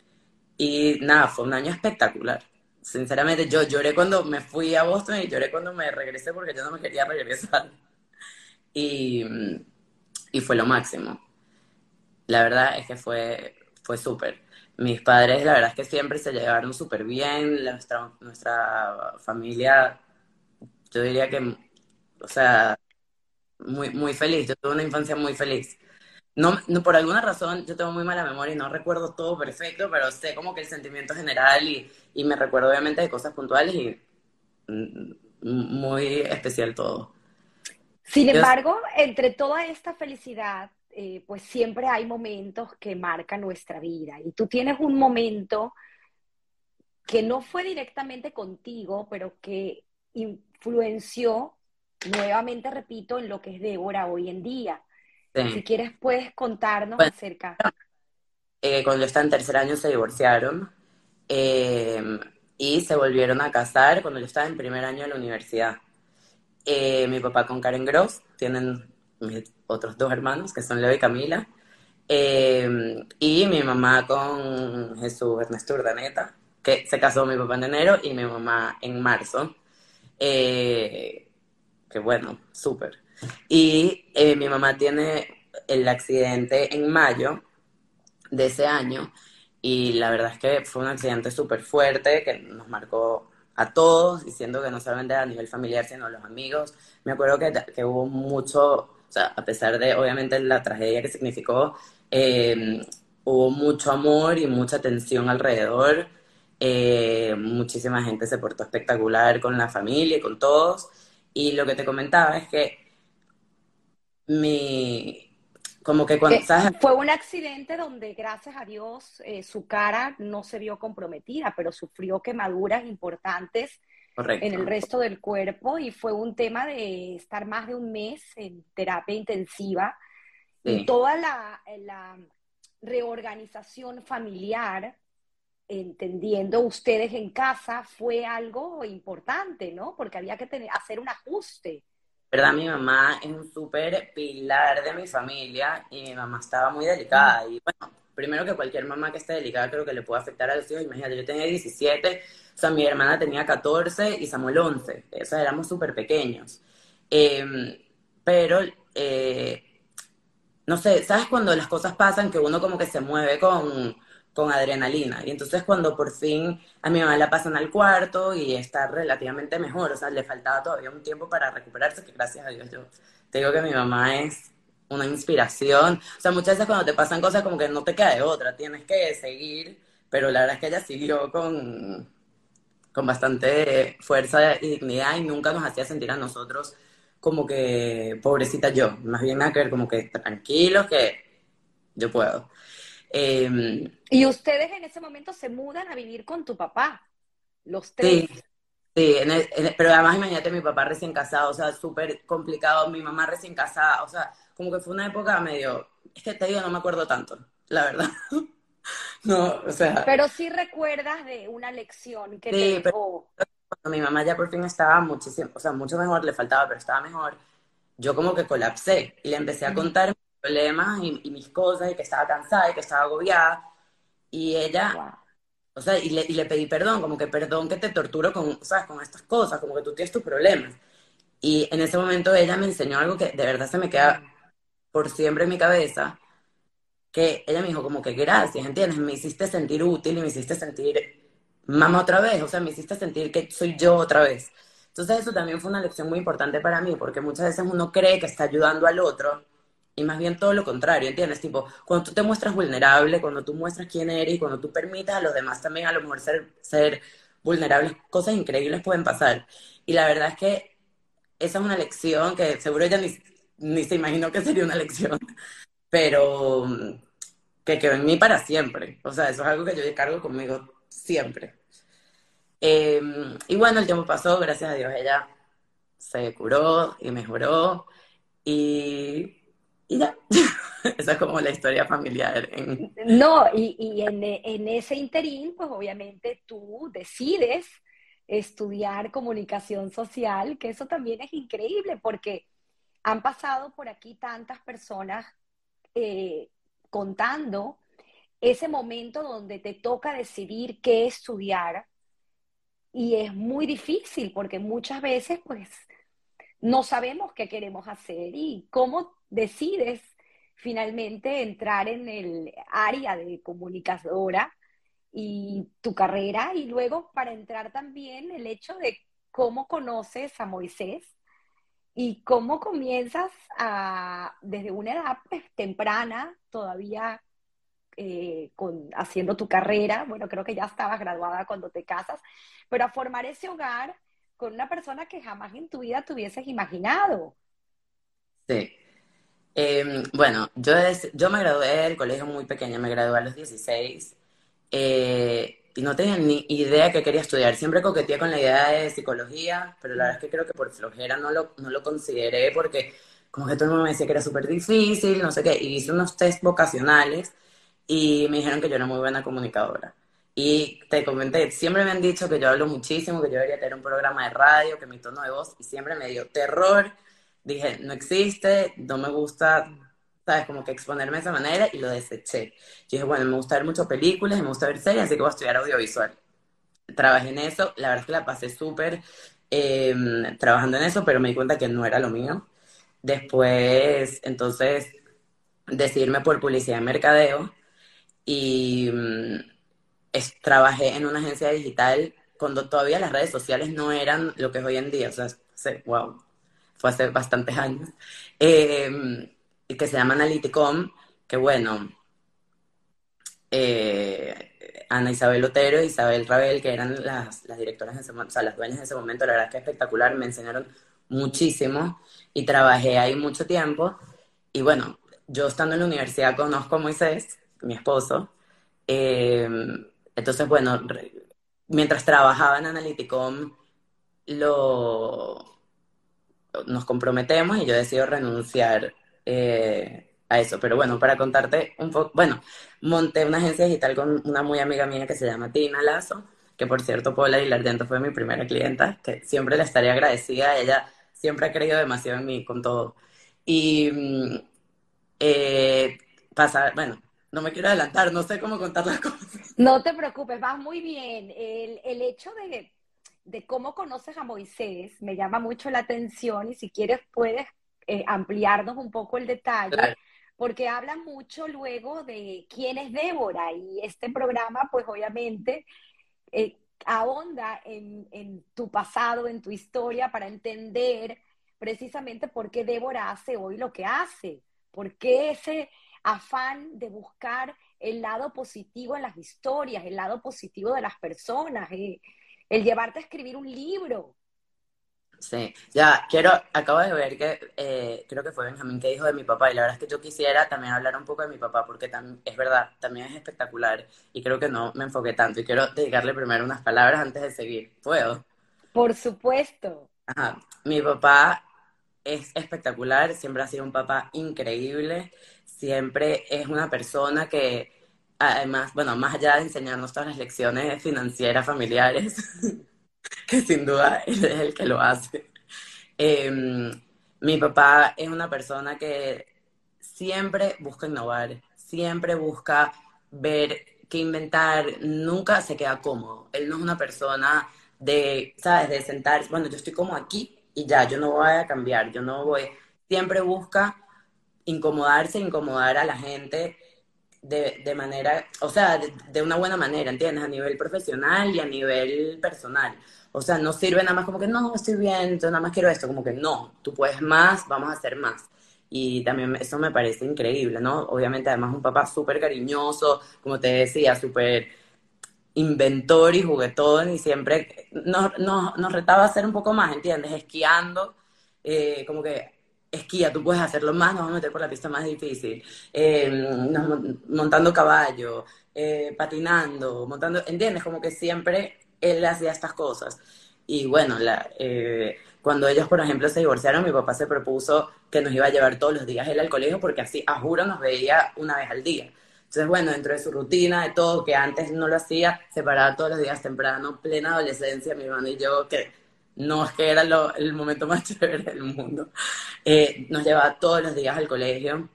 y nada, fue un año espectacular. Sinceramente, yo lloré cuando me fui a Boston y lloré cuando me regresé porque yo no me quería regresar. Y, y fue lo máximo. La verdad es que fue, fue súper. Mis padres, la verdad es que siempre se llevaron súper bien. Nuestra, nuestra familia, yo diría que, o sea, muy, muy feliz. Yo tuve una infancia muy feliz. No, no, por alguna razón yo tengo muy mala memoria y no recuerdo todo perfecto, pero sé como que el sentimiento general y, y me recuerdo obviamente de cosas puntuales y mm, muy especial todo. Sin embargo, entre toda esta felicidad, eh, pues siempre hay momentos que marcan nuestra vida y tú tienes un momento que no fue directamente contigo, pero que influenció nuevamente repito, en lo que es Débora hoy en día. Si quieres, puedes contarnos acerca. Eh, cuando yo estaba en tercer año se divorciaron eh, y se volvieron a casar cuando yo estaba en primer año de la universidad. Eh, mi papá con Karen Gross, tienen mis otros dos hermanos que son Leo y Camila. y mi mamá con Jesús Ernesto Urdaneta, que se casó mi papá en enero y mi mamá en marzo. Eh, que bueno, súper. Y eh, mi mamá tiene el accidente en mayo de ese año y la verdad es que fue un accidente súper fuerte que nos marcó a todos, diciendo que no solamente a nivel familiar, sino a los amigos. Me acuerdo que, que hubo mucho, O sea, a pesar de, obviamente, la tragedia que significó, eh, hubo mucho amor y mucha tensión alrededor. Eh, muchísima gente se portó espectacular con la familia y con todos. Y lo que te comentaba es que mi, como que cuando... Eh, fue un accidente donde, gracias a Dios, eh, su cara no se vio comprometida, pero sufrió quemaduras importantes en el resto del cuerpo y fue un tema de estar más de un mes en terapia intensiva y toda la, la reorganización familiar, entendiendo ustedes en casa, fue algo importante, ¿no? Porque había que tener, hacer un ajuste verdad, mi mamá es un súper pilar de mi familia y mi mamá estaba muy delicada. Y bueno, primero que cualquier mamá que esté delicada creo que le puede afectar a los hijos. Imagínate, yo tenía 17, o sea, mi hermana tenía 14 y Samuel 11. O sea, éramos súper pequeños. Em, pero, eh, no sé, ¿sabes cuando las cosas pasan que uno como que se mueve con con adrenalina. Y entonces cuando por fin a mi mamá la pasan al cuarto y está relativamente mejor, o sea, le faltaba todavía un tiempo para recuperarse, que gracias a Dios yo te digo que mi mamá es una inspiración. O sea, muchas veces cuando te pasan cosas como que no te queda de otra, tienes que seguir, pero la verdad es que ella siguió con, con bastante fuerza y dignidad y nunca nos hacía sentir a nosotros como que pobrecita yo, más bien a creer como que tranquilos que yo puedo. Em, y ustedes en ese momento se mudan a vivir con tu papá, los tres. Sí, pero además imagínate mi papá recién casado, o sea, súper complicado, mi mamá recién casada, o sea, como que fue una época medio, es que te digo, no me acuerdo tanto, la verdad. no, o sea. Pero sí recuerdas de una lección que te dejó. cuando mi mamá ya por fin estaba muchísimo, o sea, mucho mejor, le faltaba, pero estaba mejor, yo como que colapsé y le empecé a contar problemas y, mis cosas y que estaba cansada y que estaba agobiada. Y ella, o sea, y le, y le, pedí perdón, como que perdón que te torturo con, ¿sabes? con estas cosas, como que tú tienes tus problemas. Y en ese momento ella me enseñó algo que de verdad se me queda por siempre en mi cabeza, que ella me dijo como que gracias, ¿entiendes? Me hiciste sentir útil y me hiciste sentir mamá otra vez, o sea, me hiciste sentir que soy yo otra vez. Entonces eso también fue una lección muy importante para mí, porque muchas veces uno cree que está ayudando al otro, y más bien todo lo contrario, ¿entiendes? Tipo, cuando tú te muestras vulnerable, cuando tú muestras quién eres cuando tú permitas a los demás también a lo mejor ser, ser vulnerables, cosas increíbles pueden pasar. Y la verdad es que esa es una lección que seguro ella ni, ni se imaginó que sería una lección, pero mm, que quedó en mí para siempre. O sea, eso es algo que yo cargo conmigo siempre. Em, y bueno, el tiempo pasó, gracias a Dios ella se curó y mejoró. Y y ya. Esa es como la historia familiar. No, y, y en, en, ese interín, pues obviamente tú decides estudiar comunicación social, que eso también es increíble porque han pasado por aquí tantas personas eh, contando ese momento donde te toca decidir qué estudiar y es muy difícil porque muchas veces pues no sabemos qué queremos hacer y cómo decides finalmente entrar en el área de comunicadora y tu carrera y luego para entrar también el hecho de cómo conoces a Moisés y cómo comienzas a, desde una edad pues, temprana, todavía eh, con, haciendo tu carrera, bueno, creo que ya estabas graduada cuando te casas, pero a formar ese hogar con una persona que jamás en tu vida te hubieses imaginado. Sí. Em, bueno, yo, yo me gradué del colegio muy pequeña, me gradué a los 16 eh, y no tenía ni idea que quería estudiar. Siempre coqueteé con la idea de psicología, pero la verdad es que creo que por flojera no lo, no lo consideré porque como que todo el mundo me decía que era súper difícil, no sé qué, y hice unos test vocacionales y me dijeron que yo era muy buena comunicadora. Y te comenté, siempre me han dicho que yo hablo muchísimo, que yo debería tener un programa de radio, que mi tono de voz, y siempre me dio terror dije, no existe, no me gusta, ¿sabes? Como que exponerme de esa manera y lo deseché. Yo dije, bueno, me gusta ver muchas películas, me gusta ver series, así que voy a estudiar audiovisual. Trabajé en eso, la verdad es que la pasé súper em, trabajando en eso, pero me di cuenta que no era lo mío. Después, entonces, decidirme por publicidad y mercadeo y mm, trabajé en una agencia digital cuando todavía las redes sociales no eran lo que es hoy en día. O sea, wow, fue hace bastantes años, eh, que se llama Analyticom, que bueno, eh, Ana Isabel Otero e Isabel Rabel, que eran las, las directoras en ese o sea, las dueñas de ese momento, la verdad es que espectacular, me enseñaron muchísimo y trabajé ahí mucho tiempo. Y bueno, yo estando en la universidad conozco a Moisés, mi esposo. Eh, entonces, bueno, mientras trabajaba en Analyticom, lo, nos comprometemos y yo decido renunciar eh, a eso. Pero bueno, para contarte un poco, bueno, monté una agencia digital con una muy amiga mía que se llama Tina Lazo, que por cierto, Paula Dilardento fue mi primera clienta, que siempre le estaría agradecida. Ella siempre ha creído demasiado en mí con todo. Y mm, eh, pasar, bueno, no me quiero adelantar, no sé cómo contar las cosas. No te preocupes, vas muy bien. El, el hecho de, de, cómo conoces a Moisés me llama mucho la atención y si quieres puedes eh, ampliarnos un poco el detalle. Porque habla mucho luego de quién es Débora y este programa, pues obviamente, eh, ahonda en, en tu pasado, en tu historia, para entender precisamente por qué Débora hace hoy lo que hace, por qué ese afán de buscar el lado positivo en las historias, el lado positivo de las personas, eh, el llevarte a escribir un libro. Sí, ya, quiero, acabo de ver que eh, creo que fue Benjamín que dijo de mi papá, y la verdad es que yo quisiera también hablar un poco de mi papá, porque es verdad, también es espectacular, y creo que no me enfoqué tanto, y quiero dedicarle primero unas palabras antes de seguir. ¿Puedo? Por supuesto. Ajá. Mi papá es espectacular, siempre ha sido un papá increíble, siempre es una persona que, además, bueno, más allá de enseñarnos todas las lecciones financieras familiares, que sin duda él es el que lo hace. Em, mi papá es una persona que siempre busca innovar, siempre busca ver qué inventar, nunca se queda cómodo. Él no es una persona de, ¿sabes? De sentarse, bueno, yo estoy como aquí y ya, yo no voy a cambiar, yo no voy, siempre busca incomodarse, incomodar a la gente de, de manera, o sea, de, una buena manera, ¿entiendes? A nivel profesional y a nivel personal. O sea, no sirve nada más como que no, estoy bien, yo nada más quiero esto, como que no, tú puedes más, vamos a hacer más. Y también eso me parece increíble, ¿no? Obviamente, además, un papá súper cariñoso, como te decía, súper inventor y juguetón y siempre nos, nos, retaba a hacer un poco más, ¿entiendes? Esquiando, eh, como que esquía, tú puedes hacerlo más, nos vamos a meter por la pista más difícil, eh, montando caballo, eh, patinando, montando, ¿entiendes? Como que siempre él hacía estas cosas. Y bueno, la, cuando ellos, por ejemplo, se divorciaron, mi papá se propuso que nos iba a llevar todos los días él al colegio porque así, a juro, nos veía una vez al día. Entonces, bueno, dentro de su rutina, de todo, que antes no lo hacía, se paraba todos los días temprano, plena adolescencia, mi hermano y yo, que no es que era el momento más chévere del mundo, eh, nos llevaba todos los días al colegio.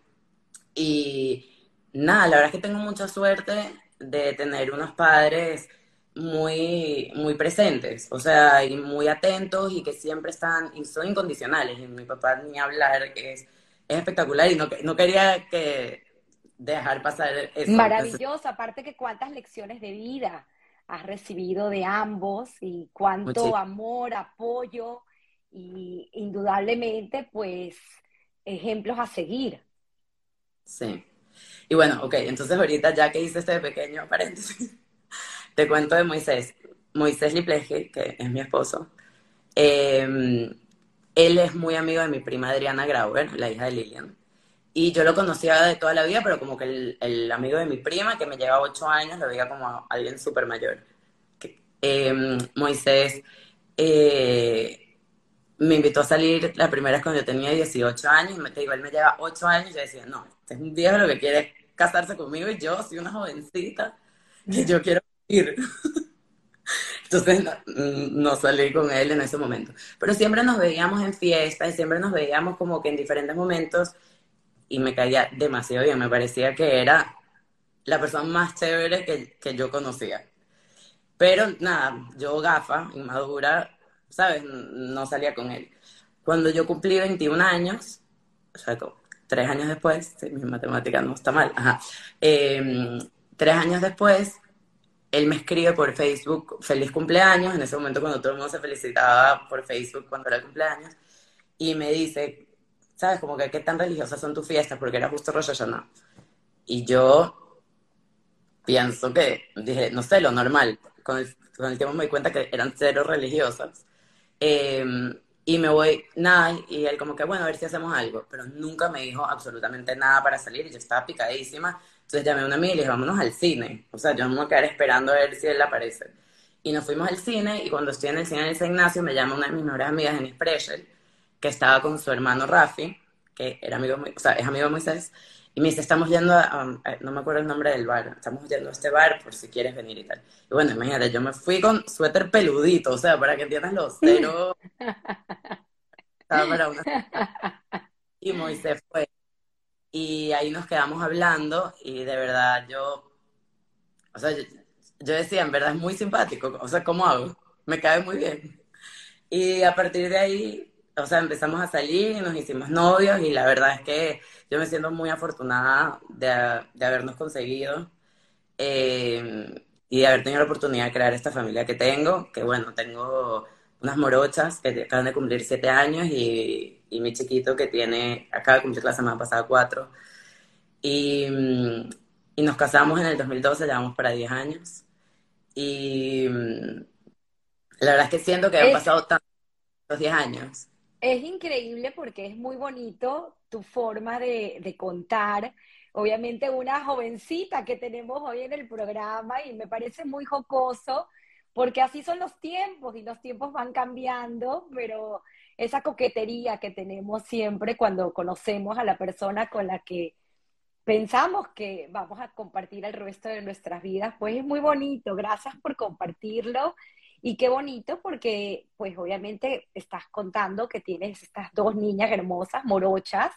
Y nada, la verdad es que tengo mucha suerte de tener unos padres muy, muy presentes, o sea, y muy atentos y que siempre están, y son incondicionales. Y mi papá ni hablar, que es, es espectacular y no, no quería que dejar pasar eso. Maravilloso, aparte que cuántas lecciones de vida has recibido de ambos y cuánto amor, apoyo y indudablemente pues ejemplos a seguir. Sí. Y bueno, ok, entonces ahorita ya que hice este pequeño paréntesis, te cuento de Moisés. Moisés Lipleje, que es mi esposo, em, él es muy amigo de mi prima Adriana Grauer, la hija de Lilian. Y yo lo conocía de toda la vida, pero como que el, el amigo de mi prima, que me lleva ocho años, lo veía como alguien súper mayor. Eh, Moisés eh, me invitó a salir la primera vez cuando yo tenía 18 años, y me digo, él me lleva ocho años, y yo decía, no, este es un viejo lo que quiere casarse conmigo, y yo soy una jovencita que yo quiero ir. Entonces no, no, salí con él en ese momento. Pero siempre nos veíamos en fiestas, siempre nos veíamos como que en diferentes momentos y me caía demasiado bien. Me parecía que era la persona más chévere que, que yo conocía. Pero nada, yo gafa, inmadura, ¿sabes? No salía con él. Cuando yo cumplí 21 años, o sea, tres años después, mi matemática no está mal, ajá, em, tres años después, él me escribe por Facebook, feliz cumpleaños, en ese momento cuando todo el mundo se felicitaba por Facebook cuando era el cumpleaños, y me dice, ¿sabes? Como que qué tan religiosas son tus fiestas, porque era justo Rosh Hashanah. Y yo pienso que, dije, no sé, lo normal. Con el, con el tiempo me di cuenta que eran cero religiosas. Eh, y me voy, nada, y él como que, bueno, a ver si hacemos algo. Pero nunca me dijo absolutamente nada para salir y yo estaba picadísima. Entonces llamé a una amiga y le dije, vámonos al cine. O sea, yo no me voy a quedar esperando a ver si él aparece. Y nos fuimos al cine y cuando estoy en el cine de San Ignacio me llama una de mis mejores amigas, Denise Preschel, que estaba con su hermano Rafi, que era amigo, o sea, es amigo de Moisés, y me dice, estamos yendo a, no me acuerdo el nombre del bar, estamos yendo a este bar por si quieres venir y tal. Y bueno, imagínate, yo me fui con suéter peludito, o sea, para que entiendas los cero. Estaba para una... Y Moisés fue. Y ahí nos quedamos hablando y de verdad yo, o sea, yo, yo decía, en verdad es muy simpático, o sea, ¿cómo hago? Me cae muy bien. Y a partir de ahí, o sea, empezamos a salir y nos hicimos novios y la verdad es que yo me siento muy afortunada de, de habernos conseguido eh, y de haber tenido la oportunidad de crear esta familia que tengo, que bueno, tengo unas morochas que acaban de cumplir siete años y, y mi chiquito que tiene, acaba de cumplir la semana pasada cuatro. Y, y nos casamos en el 2012, llevamos para 10 años. Y la verdad es que siento que han pasado tantos 10 años. Es increíble porque es muy bonito tu forma de, contar. Obviamente una jovencita que tenemos hoy en el programa y me parece muy jocoso porque así son los tiempos y los tiempos van cambiando, pero esa coquetería que tenemos siempre cuando conocemos a la persona con la que pensamos que vamos a compartir el resto de nuestras vidas, pues es muy bonito. Gracias por compartirlo. Y qué bonito porque, pues obviamente estás contando que tienes estas dos niñas hermosas, morochas.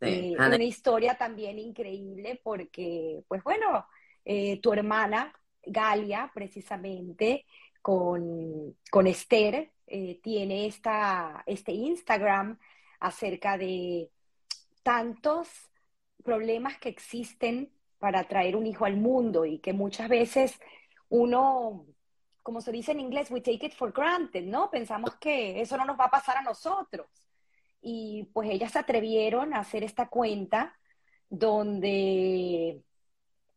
Sí, eh, una historia también increíble porque, pues bueno, eh, tu hermana Galia, precisamente, con, con Esther, eh, tiene esta, este Instagram acerca de tantos problemas que existen para traer un hijo al mundo y que muchas veces uno como se dice en inglés, we take it for granted, ¿no? Pensamos que eso no nos va a pasar a nosotros. Y pues ellas se atrevieron a hacer esta cuenta donde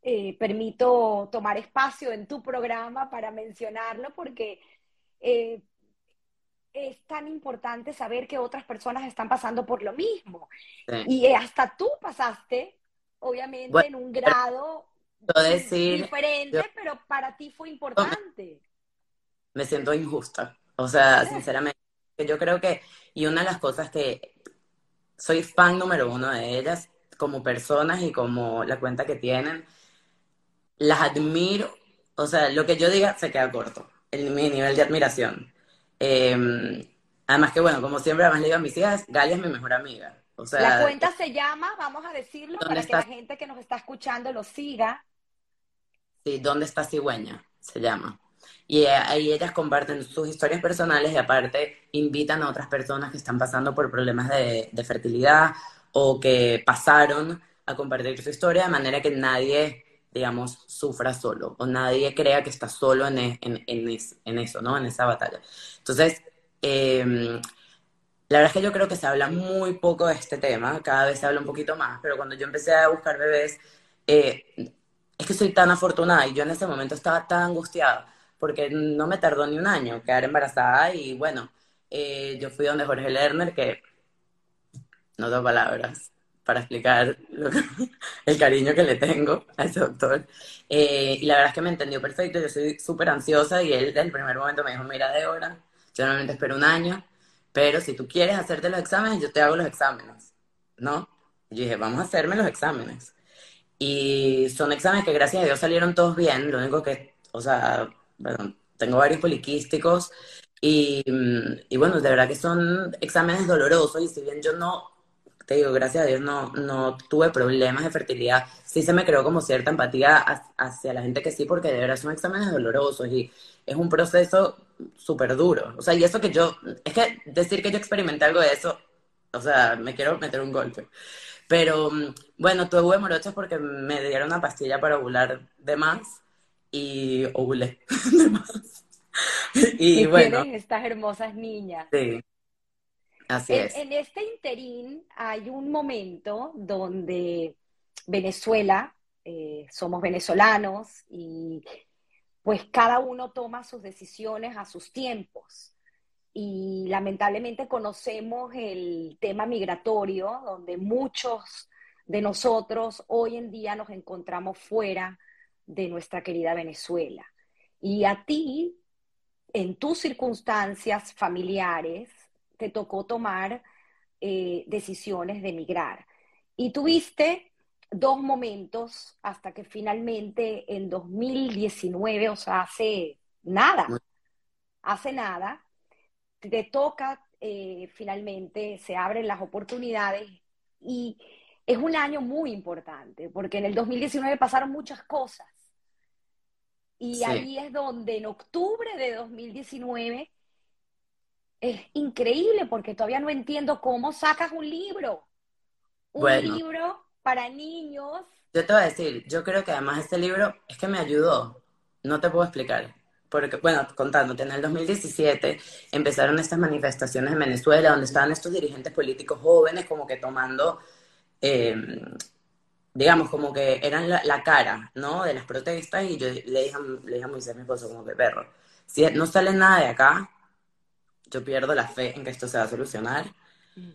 eh, permito tomar espacio en tu programa para mencionarlo porque eh, es tan importante saber que otras personas están pasando por lo mismo. Sí. Y hasta tú pasaste, obviamente, bueno, en un grado decir, diferente, yo, pero para ti fue importante me siento injusta. O sea, sinceramente, yo creo que, y una de las cosas que soy fan número uno de ellas, como personas y como la cuenta que tienen, las admiro. O sea, lo que yo diga se queda corto, en mi nivel de admiración. Eh, además que, bueno, como siempre, además le digo a mis hijas, Galia es mi mejor amiga. O sea, la cuenta se llama, vamos a decirlo, para está? que la gente que nos está escuchando lo siga. Sí, ¿dónde está Cigüeña? Se llama. Y ahí ellas comparten sus historias personales y aparte invitan a otras personas que están pasando por problemas de, de fertilidad o que pasaron a compartir su historia de manera que nadie, digamos, sufra solo o nadie crea que está solo en, en, en, en eso, ¿no? En esa batalla. Entonces, eh, la verdad es que yo creo que se habla muy poco de este tema, cada vez se habla un poquito más, pero cuando yo empecé a buscar bebés, eh, es que soy tan afortunada y yo en ese momento estaba tan angustiada porque no me tardó ni un año quedar embarazada y bueno, eh, yo fui donde Jorge Lerner, que no tengo palabras para explicar que, el cariño que le tengo a ese doctor. Eh, y la verdad es que me entendió perfecto, yo soy súper ansiosa y él desde el primer momento me dijo, mira, de hora, yo normalmente espero un año, pero si tú quieres hacerte los exámenes, yo te hago los exámenes, ¿no? Y yo dije, vamos a hacerme los exámenes. Y son exámenes que gracias a Dios salieron todos bien, lo único que, o sea, bueno, tengo varios poliquísticos y, y, bueno, de verdad que son exámenes dolorosos y si bien yo no, te digo, gracias a Dios no, no tuve problemas de fertilidad, sí se me creó como cierta empatía hacia la gente que sí, porque de verdad son exámenes dolorosos y es un proceso súper duro. O sea, y eso que yo, es que decir que yo experimenté algo de eso, o sea, me quiero meter un golpe. Pero bueno, tuve morochas porque me dieron una pastilla para ovular de más y ovulé y, y bueno. Estas hermosas niñas. Sí. Así en, es. En este interín hay un momento donde Venezuela, eh, somos venezolanos y pues cada uno toma sus decisiones a sus tiempos. Y lamentablemente conocemos el tema migratorio, donde muchos de nosotros hoy en día nos encontramos fuera de nuestra querida Venezuela. Y a ti, en tus circunstancias familiares, te tocó tomar eh, decisiones de emigrar. Y tuviste dos momentos hasta que finalmente en 2019, o sea, hace nada, hace nada, te toca eh, finalmente, se abren las oportunidades y es un año muy importante, porque en el 2019 pasaron muchas cosas. Y sí. ahí es donde en octubre de 2019 es increíble porque todavía no entiendo cómo sacas un libro. Un bueno, libro para niños. Yo te voy a decir, yo creo que además este libro es que me ayudó. No te puedo explicar. Porque, bueno, contándote, en el 2017 empezaron estas manifestaciones en Venezuela donde estaban estos dirigentes políticos jóvenes como que tomando, eh, digamos, como que eran la, la, cara, ¿no? De las protestas y yo le dije, le dije a Moisés, mi esposo, como que perro, si no sale nada de acá, yo pierdo la fe en que esto se va a solucionar. Mm.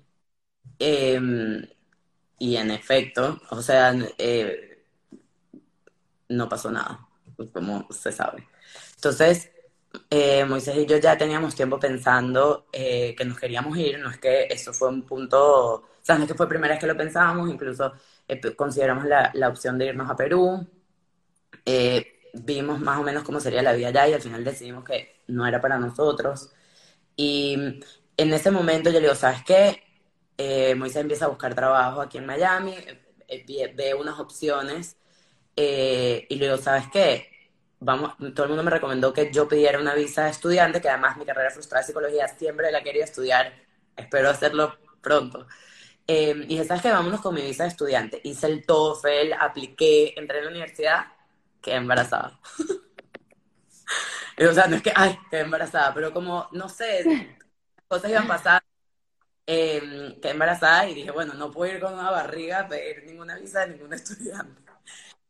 Eh, y en efecto, o sea, eh, no pasó nada, como se sabe. Entonces, eh, Moisés y yo ya teníamos tiempo pensando eh, que nos queríamos ir, no es que eso fue un punto, o sea, no es que fue la primera vez que lo pensábamos, incluso consideramos la, la, opción de irnos a Perú, vimos más o menos cómo sería la vida allá y al final decidimos que no era para nosotros. Y en ese momento yo le digo, ¿sabes qué? Eh, Moisés empieza a buscar trabajo aquí en Miami, eh, ve unas opciones eh, y le digo, ¿sabes qué? Vamos, todo el mundo me recomendó que yo pidiera una visa de estudiante, que además mi carrera frustrada de psicología siempre la quería estudiar, espero hacerlo pronto. Y dije, ¿sabes qué? Vámonos con mi visa de estudiante. Hice el TOEFL, apliqué, entré en la universidad, quedé embarazada. o sea, no es que, ay, quedé embarazada, pero como, no sé, cosas iban pasando eh, quedé embarazada y dije, bueno, no puedo ir con una barriga a pedir ninguna visa de ningún estudiante.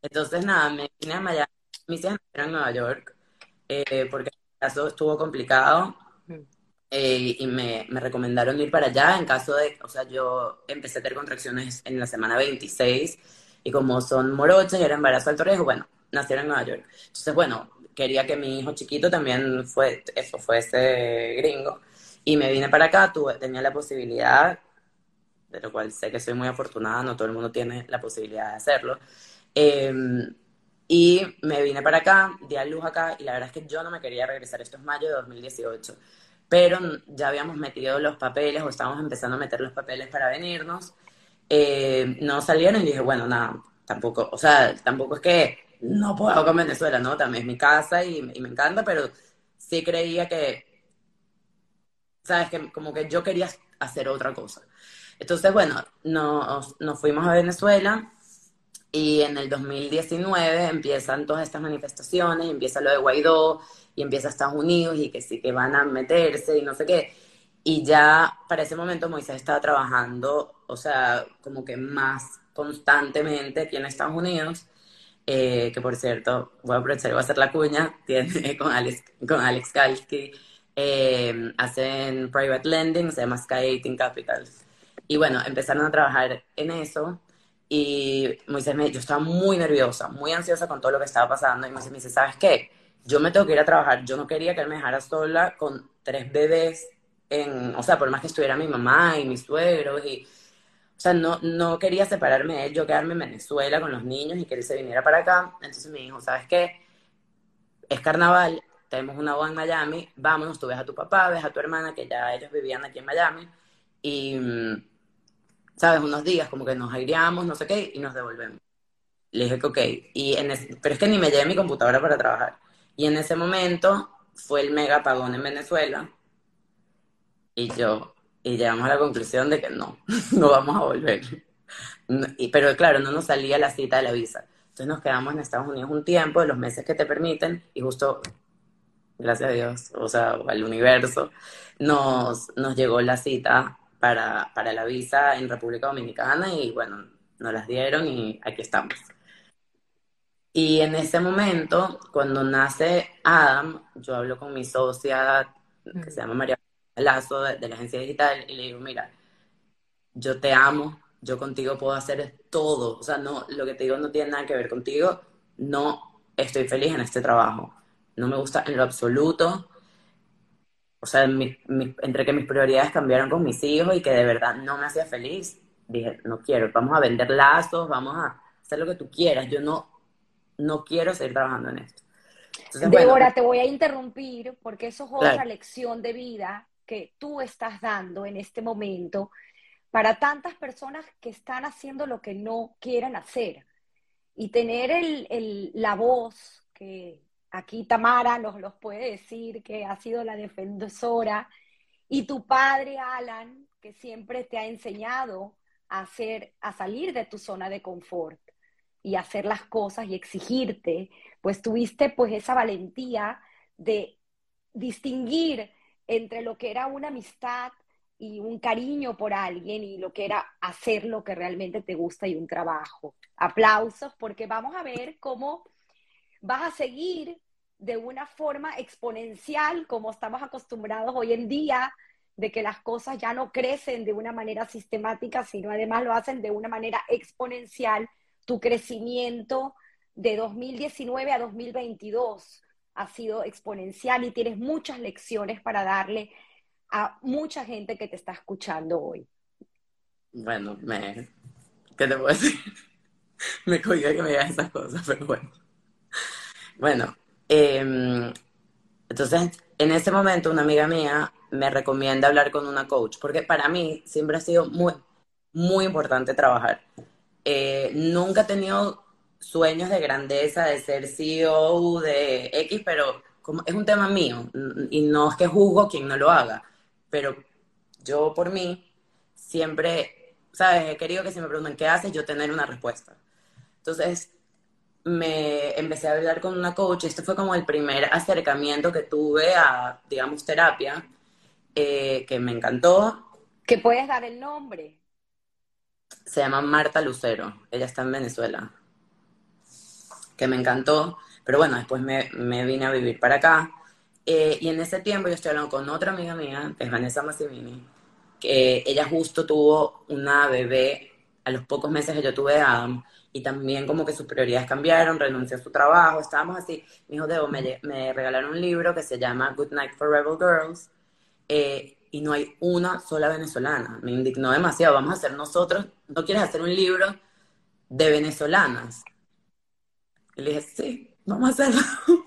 Entonces, nada, me vine a Miami, mis hijas en Nueva York, eh, porque el caso estuvo complicado eh, y me, me, recomendaron ir para allá en caso de, o sea, yo empecé a tener contracciones en la semana 26 y como son morochas y era embarazo alto riesgo, bueno, nacieron en Nueva York. Entonces, bueno, quería que mi hijo chiquito también fue, eso, fuese gringo. Y me vine para acá, tuve, tenía la posibilidad, de lo cual sé que soy muy afortunada, no todo el mundo tiene la posibilidad de hacerlo. Eh, y me vine para acá, di a luz acá, y la verdad es que yo no me quería regresar, esto es mayo de 2018, pero ya habíamos metido los papeles o estábamos empezando a meter los papeles para venirnos. Eh, no salieron y dije, bueno, nada, tampoco, o sea, tampoco es que no puedo con Venezuela, ¿no? También es mi casa y, y me encanta, pero sí creía que ¿sabes? Que como que yo quería hacer otra cosa. Entonces, bueno, nos, nos fuimos a Venezuela y en el 2019 empiezan todas estas manifestaciones, empieza lo de Guaidó y empieza Estados Unidos y que sí que van a meterse y no sé qué. Y ya para ese momento Moisés estaba trabajando, o sea, como que más constantemente aquí en Estados Unidos. Eh, que por cierto, voy a aprovechar y voy a hacer la cuña, tiene con Alex, con Alex Kalski, eh, hacen private lending, se llama Sky 18 Capital. Y bueno, empezaron a trabajar en eso y Moisés me, yo estaba muy nerviosa, muy ansiosa con todo lo que estaba pasando y Moisés me dice, ¿sabes qué? Yo me tengo que ir a trabajar, yo no quería que él me dejara sola con tres bebés, en, o sea, por más que estuviera mi mamá y mis suegros y... O sea, no, no quería separarme de él, yo quedarme en Venezuela con los niños y que él se viniera para acá. Entonces me dijo, ¿sabes qué? Es carnaval, tenemos una boda en Miami, vámonos, tú ves a tu papá, ves a tu hermana, que ya ellos vivían aquí en Miami, y, mm, ¿sabes? Unos días como que nos aireamos, no sé qué, y nos devolvemos. Le dije que ok, y en pero es que ni me llevé mi computadora para trabajar. Y en ese momento fue el mega apagón en Venezuela, y yo, y llegamos a la conclusión de que no, no vamos a volver. pero claro, no nos salía la cita de la visa. Entonces nos quedamos en Estados Unidos un tiempo, de los meses que te permiten, y justo gracias a Dios, o sea, al universo, nos, nos llegó la cita para, para la visa en República Dominicana y bueno, nos las dieron y aquí estamos. Y en ese momento, cuando nace Adam, yo hablo con mi socia, que se llama María Lazo, de, la agencia digital, y le digo, mira, yo te amo, yo contigo puedo hacer todo, o sea, no, lo que te digo no tiene nada que ver contigo, no estoy feliz en este trabajo, no me gusta en lo absoluto, o sea, entre que mis prioridades cambiaron con mis hijos y que de verdad no me hacía feliz, dije, no quiero, vamos a vender lazos, vamos a hacer lo que tú quieras, yo no no quiero seguir trabajando en esto. Débora, te voy a interrumpir porque eso es otra lección de vida que tú estás dando en este momento para tantas personas que están haciendo lo que no quieren hacer. Y tener el, la voz que aquí Tamara nos los puede decir, que ha sido la defensora, y tu padre Alan, que siempre te ha enseñado a, hacer, a salir de tu zona de confort y hacer las cosas y exigirte, pues tuviste pues esa valentía de distinguir entre lo que era una amistad y un cariño por alguien y lo que era hacer lo que realmente te gusta y un trabajo. Aplausos porque vamos a ver cómo vas a seguir de una forma exponencial como estamos acostumbrados hoy en día de que las cosas ya no crecen de una manera sistemática, sino además lo hacen de una manera exponencial tu crecimiento de 2019 a 2022 ha sido exponencial y tienes muchas lecciones para darle a mucha gente que te está escuchando hoy. Bueno, me, ¿qué te puedo decir? me cogía que me digas esas cosas, pero bueno. Bueno, em, entonces en ese momento una amiga mía me recomienda hablar con una coach, porque para mí siempre ha sido muy, muy importante trabajar. Eh, nunca he tenido sueños de grandeza, de ser CEO de X, pero como es un tema mío y no es que juzgo quien no lo haga, pero yo por mí siempre, ¿sabes? He querido que si me preguntan qué haces, yo tener una respuesta. Entonces, me empecé a hablar con una coach, este fue como el primer acercamiento que tuve a, digamos, terapia, eh, que me encantó. ¿Que puedes dar el nombre? Se llama Marta Lucero, ella está en Venezuela, que me encantó, pero bueno, después me, vine a vivir para acá. Eh, y en ese tiempo yo estoy hablando con otra amiga mía, que es Vanessa Massimini, que ella justo tuvo una bebé a los pocos meses que yo tuve a Adam, y también como que sus prioridades cambiaron, renunció a su trabajo, estábamos así. Mi hijo Debo me, me regalaron un libro que se llama Good Night for Rebel Girls, eh, y no hay una sola venezolana. Me indignó demasiado. Vamos a hacer nosotros, ¿no quieres hacer un libro de venezolanas? Y le dije, sí, vamos a hacerlo.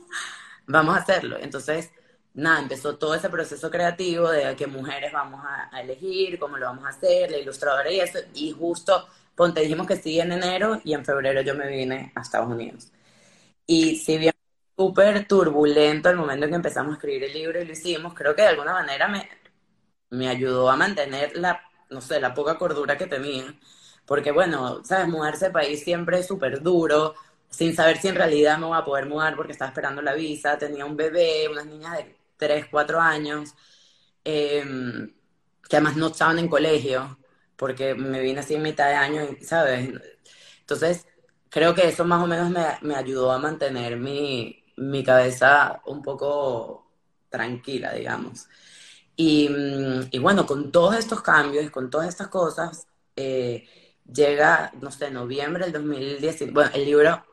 vamos a hacerlo. Entonces, nada, empezó todo ese proceso creativo de qué mujeres vamos a, elegir, cómo lo vamos a hacer, la ilustradora y eso. Y justo, ponte, dijimos que sí en enero y en febrero yo me vine a Estados Unidos. Y si bien súper turbulento el momento en que empezamos a escribir el libro y lo hicimos, creo que de alguna manera me, me ayudó a mantener la, no sé, la poca cordura que tenía. Porque bueno, sabes, mudarse de país siempre es súper duro, sin saber si en realidad me voy a poder mudar porque estaba esperando la visa, tenía un bebé, unas niñas de 3, 4 años, em, que además no estaban en colegio, porque me vine así en mitad de año, ¿sabes? Entonces, creo que eso más o menos me, me ayudó a mantener mi, mi cabeza un poco tranquila, digamos. Mm, y, bueno, con todos estos cambios con todas estas cosas, eh, llega, no sé, noviembre del 2019, bueno, el libro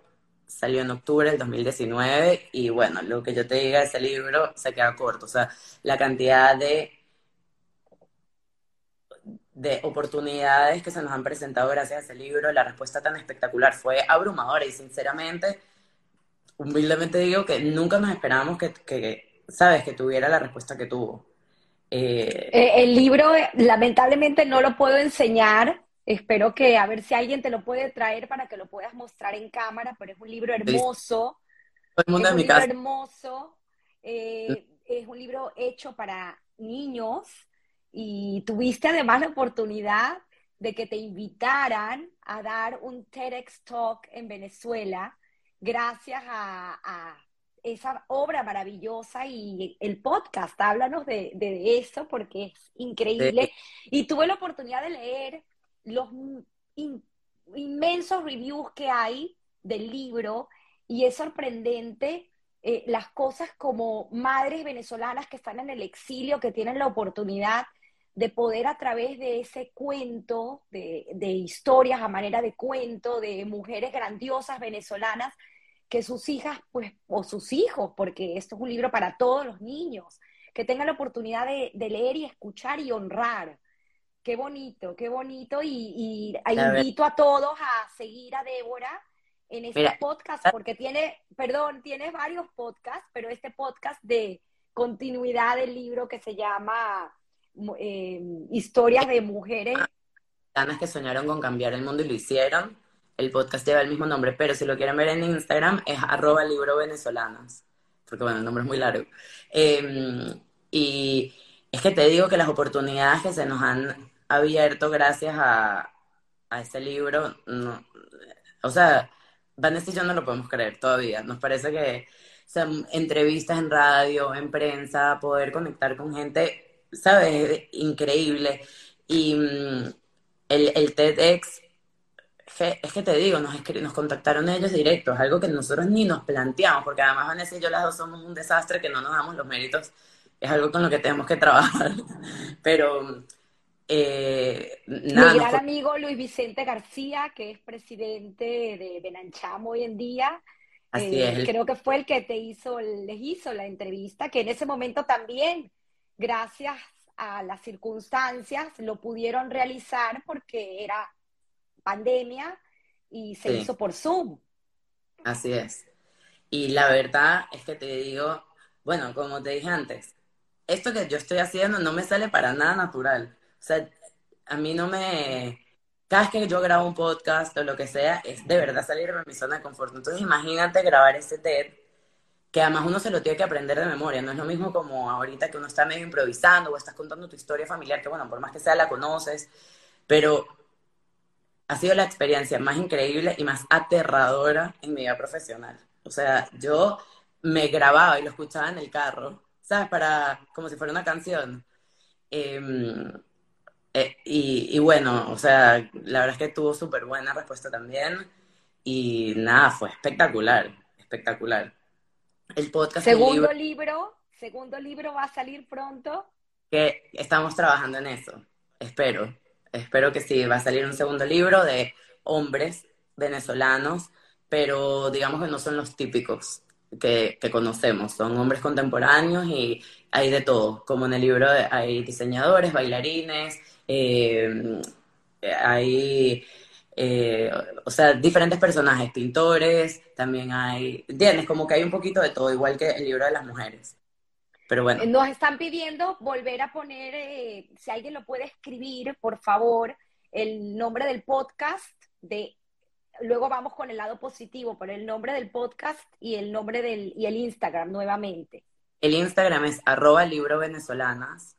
salió en octubre del 2019 y bueno, lo que yo te diga de ese libro se queda corto, o sea, la cantidad de, de oportunidades que se nos han presentado gracias a ese libro, la respuesta tan espectacular fue abrumadora y sinceramente, humildemente digo que nunca nos esperábamos que sabes, que tuviera la respuesta que tuvo. Eh, eh, el libro, lamentablemente, no lo puedo enseñar. Espero que a ver si alguien te lo puede traer para que lo puedas mostrar en cámara, pero es un libro hermoso. es un libro hermoso. Eh, es un libro hecho para niños y tuviste además la oportunidad de que te invitaran a dar un TEDx Talk en Venezuela gracias a esa obra maravillosa y el podcast. Háblanos de, de eso porque es increíble. Y tuve la oportunidad de leer los inmensos reviews que hay del libro y es sorprendente eh, las cosas como madres venezolanas que están en el exilio, que tienen la oportunidad de poder a través de ese cuento, de, de historias a manera de cuento, de mujeres grandiosas venezolanas, que sus hijas, pues, o sus hijos, porque esto es un libro para todos los niños, que tengan la oportunidad de, leer y escuchar y honrar. Qué bonito, qué bonito. Y, invito a todos a seguir a Débora en este podcast, porque tiene, perdón, tiene varios podcasts, pero este podcast de continuidad del libro que se llama eh, Historias de Mujeres. Ganas que soñaron con cambiar el mundo y lo hicieron el podcast lleva el mismo nombre, pero si lo quieren ver en Instagram es arroba libro venezolanas, porque bueno, el nombre es muy largo. Em, y es que te digo que las oportunidades que se nos han abierto gracias a, a ese libro, no, o sea, Vanessa y yo no lo podemos creer todavía. Nos parece que son entrevistas en radio, en prensa, poder conectar con gente, ¿sabes? Increíble. Y mm, el, el TEDx es que te digo, nos, nos contactaron ellos directos, algo que nosotros ni nos planteamos, porque además Vanessa y yo las dos somos un desastre que no nos damos los méritos, es algo con lo que tenemos que trabajar. Pero eh, nada, Mi gran amigo Luis Vicente García, que es presidente de Benancham hoy en día, eh, creo que fue el que te hizo, les hizo la entrevista, que en ese momento también, gracias a las circunstancias, lo pudieron realizar porque era pandemia y se hizo por Zoom. Así es. Y la verdad es que te digo, bueno, como te dije antes, esto que yo estoy haciendo no me sale para nada natural. O sea, a mí no me... Cada vez que yo grabo un podcast o lo que sea, es de verdad salir de mi zona de confort. Entonces imagínate grabar ese TED, que además uno se lo tiene que aprender de memoria. No es lo mismo como ahorita que uno está medio improvisando o estás contando tu historia familiar, que bueno, por más que sea la conoces, pero ha sido la experiencia más increíble y más aterradora en mi vida profesional. O sea, yo me grababa y lo escuchaba en el carro, ¿sabes? Para, como si fuera una canción. Em, eh, y, bueno, o sea, la verdad es que tuvo súper buena respuesta también. Y nada, fue espectacular, espectacular. El podcast. Segundo libro, segundo libro va a salir pronto. Que estamos trabajando en eso, espero espero que sí, va a salir un segundo libro de hombres venezolanos, pero digamos que no son los típicos que, conocemos, son hombres contemporáneos y hay de todo, como en el libro hay diseñadores, bailarines, eh, hay, eh, o sea, diferentes personajes, pintores, también hay, ¿entiendes? Como que hay un poquito de todo, igual que el libro de las mujeres. Pero bueno. Eh, nos están pidiendo volver a poner, eh, si alguien lo puede escribir, por favor, el nombre del podcast de luego vamos con el lado positivo, pero el nombre del podcast y el nombre del y el Instagram nuevamente. El Instagram es arroba libro venezolanas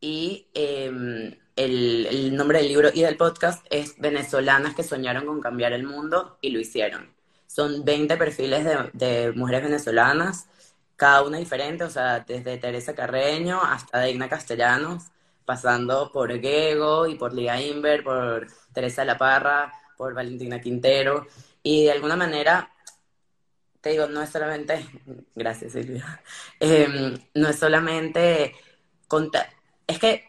y em, el, nombre del libro y del podcast es Venezolanas que soñaron con cambiar el mundo y lo hicieron. Son 20 perfiles de, de mujeres venezolanas cada una diferente, o sea, desde Teresa Carreño hasta Digna Castellanos, pasando por Gego y por Liga Inver, por Teresa La Parra, por Valentina Quintero, y de alguna manera, te digo, no es solamente, gracias Silvia, em, no es solamente contar, es que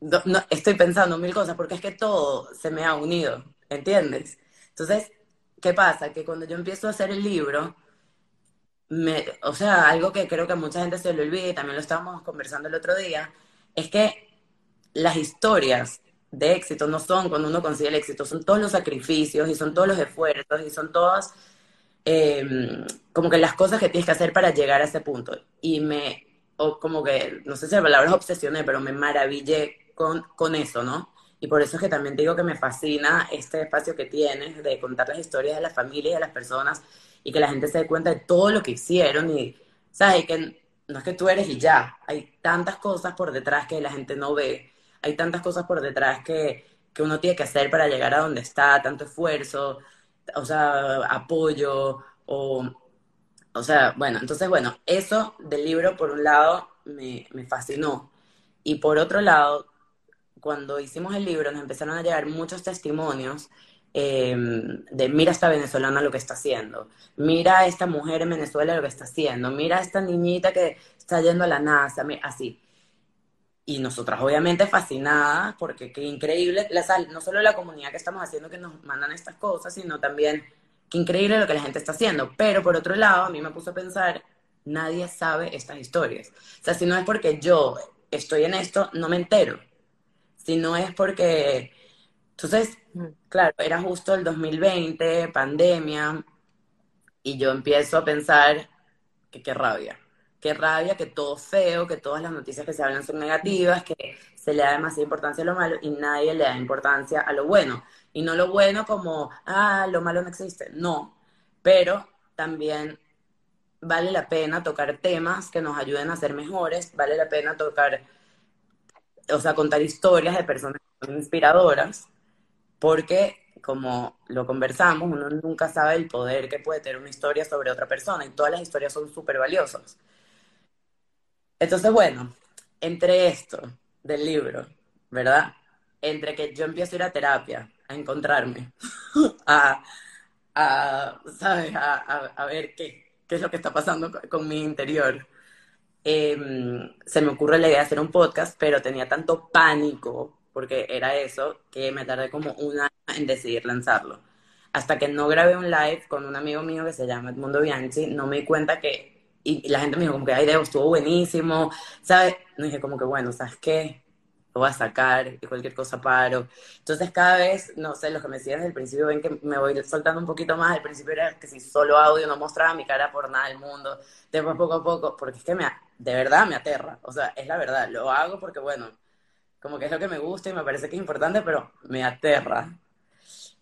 no, estoy pensando mil cosas, porque es que todo se me ha unido, ¿entiendes? Entonces, ¿qué pasa? Que cuando yo empiezo a hacer el libro, o sea, algo que creo que a mucha gente se le olvida y también lo estábamos conversando el otro día, es que las historias de éxito no son cuando uno consigue el éxito, son todos los sacrificios y son todos los esfuerzos y son todas em, como que las cosas que tienes que hacer para llegar a ese punto. Y me, o como que, no sé si la palabra es obsesioné, pero me maravillé con, con eso, ¿no? Y por eso es que también digo que me fascina este espacio que tienes de contar las historias de las familias de las personas y que la gente se dé cuenta de todo lo que hicieron y, ¿sabes? Que no es que tú eres y ya, hay tantas cosas por detrás que la gente no ve, hay tantas cosas por detrás que, que uno tiene que hacer para llegar a donde está, tanto esfuerzo, o sea, apoyo, o, o sea, bueno, entonces, bueno, eso del libro, por un lado, me, me fascinó. Y por otro lado, cuando hicimos el libro, nos empezaron a llegar muchos testimonios eh, de mira esta venezolana lo que está haciendo, mira a esta mujer en Venezuela lo que está haciendo, mira a esta niñita que está yendo a la NASA, así. Y nosotras obviamente fascinadas, porque qué increíble, la, no solo la comunidad que estamos haciendo que nos mandan estas cosas, sino también qué increíble lo que la gente está haciendo. Pero por otro lado, a mí me puso a pensar, nadie sabe estas historias. O sea, si no es porque yo estoy en esto, no me entero. Si no es porque entonces, claro, era justo el 2020, pandemia, y yo empiezo a pensar que qué rabia, qué rabia, que todo feo, que todas las noticias que se hablan son negativas, que se le da demasiada importancia a lo malo y nadie le da importancia a lo bueno. Y no lo bueno como, ah, lo malo no existe, no, pero también vale la pena tocar temas que nos ayuden a ser mejores, vale la pena tocar, o sea, contar historias de personas inspiradoras porque como lo conversamos, uno nunca sabe el poder que puede tener una historia sobre otra persona y todas las historias son súper valiosas. Entonces, bueno, entre esto del libro, ¿verdad? Entre que yo empiezo a ir a terapia, a encontrarme, a, ¿sabes? A, ver qué, qué, es lo que está pasando con, mi interior. Em, se me ocurre la idea de hacer un podcast, pero tenía tanto pánico porque era eso, que me tardé como un año en decidir lanzarlo. Hasta que no grabé un live con un amigo mío que se llama Edmundo Bianchi, no me di cuenta que, y, la gente me dijo como que, ay, Debo, estuvo buenísimo, ¿sabes? No dije como que, bueno, ¿sabes qué? Lo voy a sacar y cualquier cosa paro. Entonces cada vez, no sé, los que me siguen desde el principio ven que me voy soltando un poquito más. Al principio era que si solo audio no mostraba mi cara por nada del mundo. Después poco a poco, porque es que me, de verdad me aterra. O sea, es la verdad. Lo hago porque, bueno, como que es lo que me gusta y me parece que es importante, pero me aterra.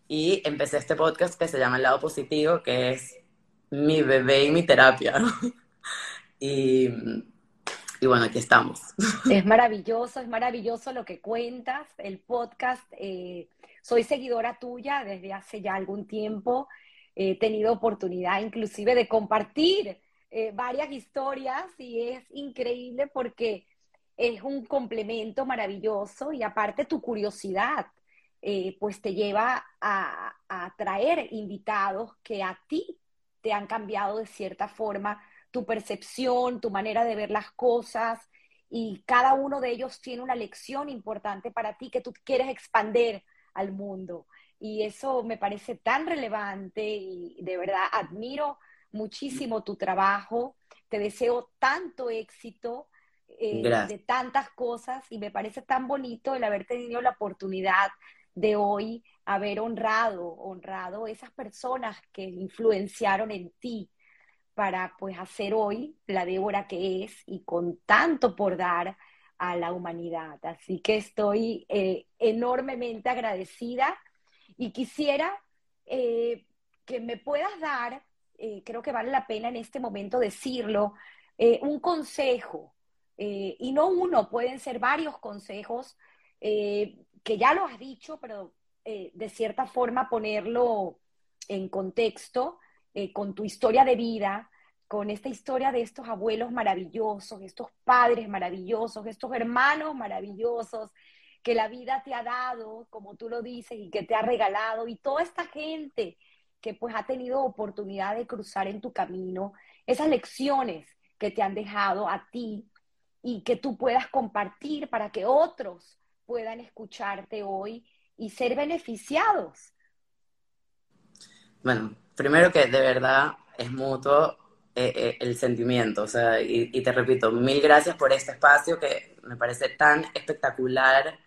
Y empecé este podcast que se llama El lado positivo, que es mi bebé y mi terapia. y, y, bueno, aquí estamos. Es maravilloso, es maravilloso lo que cuentas. El podcast, eh, soy seguidora tuya desde hace ya algún tiempo. He tenido oportunidad inclusive de compartir eh, varias historias y es increíble porque es un complemento maravilloso y aparte tu curiosidad, eh, pues te lleva a, a traer invitados que a ti te han cambiado de cierta forma tu percepción, tu manera de ver las cosas y cada uno de ellos tiene una lección importante para ti que tú quieres expander al mundo. Y eso me parece tan relevante y de verdad admiro muchísimo tu trabajo. Te deseo tanto éxito eh, de tantas cosas y me parece tan bonito el haber tenido la oportunidad de hoy haber honrado, honrado esas personas que influenciaron en ti para pues hacer hoy la Débora que es y con tanto por dar a la humanidad. Así que estoy eh, enormemente agradecida y quisiera eh, que me puedas dar, creo que vale la pena en este momento decirlo, un consejo eh, y no uno, pueden ser varios consejos eh, que ya lo has dicho, pero eh, de cierta forma ponerlo en contexto con tu historia de vida, con esta historia de estos abuelos maravillosos, estos padres maravillosos, estos hermanos maravillosos que la vida te ha dado, como tú lo dices, y que te ha regalado, y toda esta gente que pues ha tenido oportunidad de cruzar en tu camino, esas lecciones que te han dejado a ti y que tú puedas compartir para que otros puedan escucharte hoy y ser beneficiados. Bueno, primero que de verdad es mutuo eh, eh, el sentimiento, o sea, y, te repito, mil gracias por este espacio que me parece tan espectacular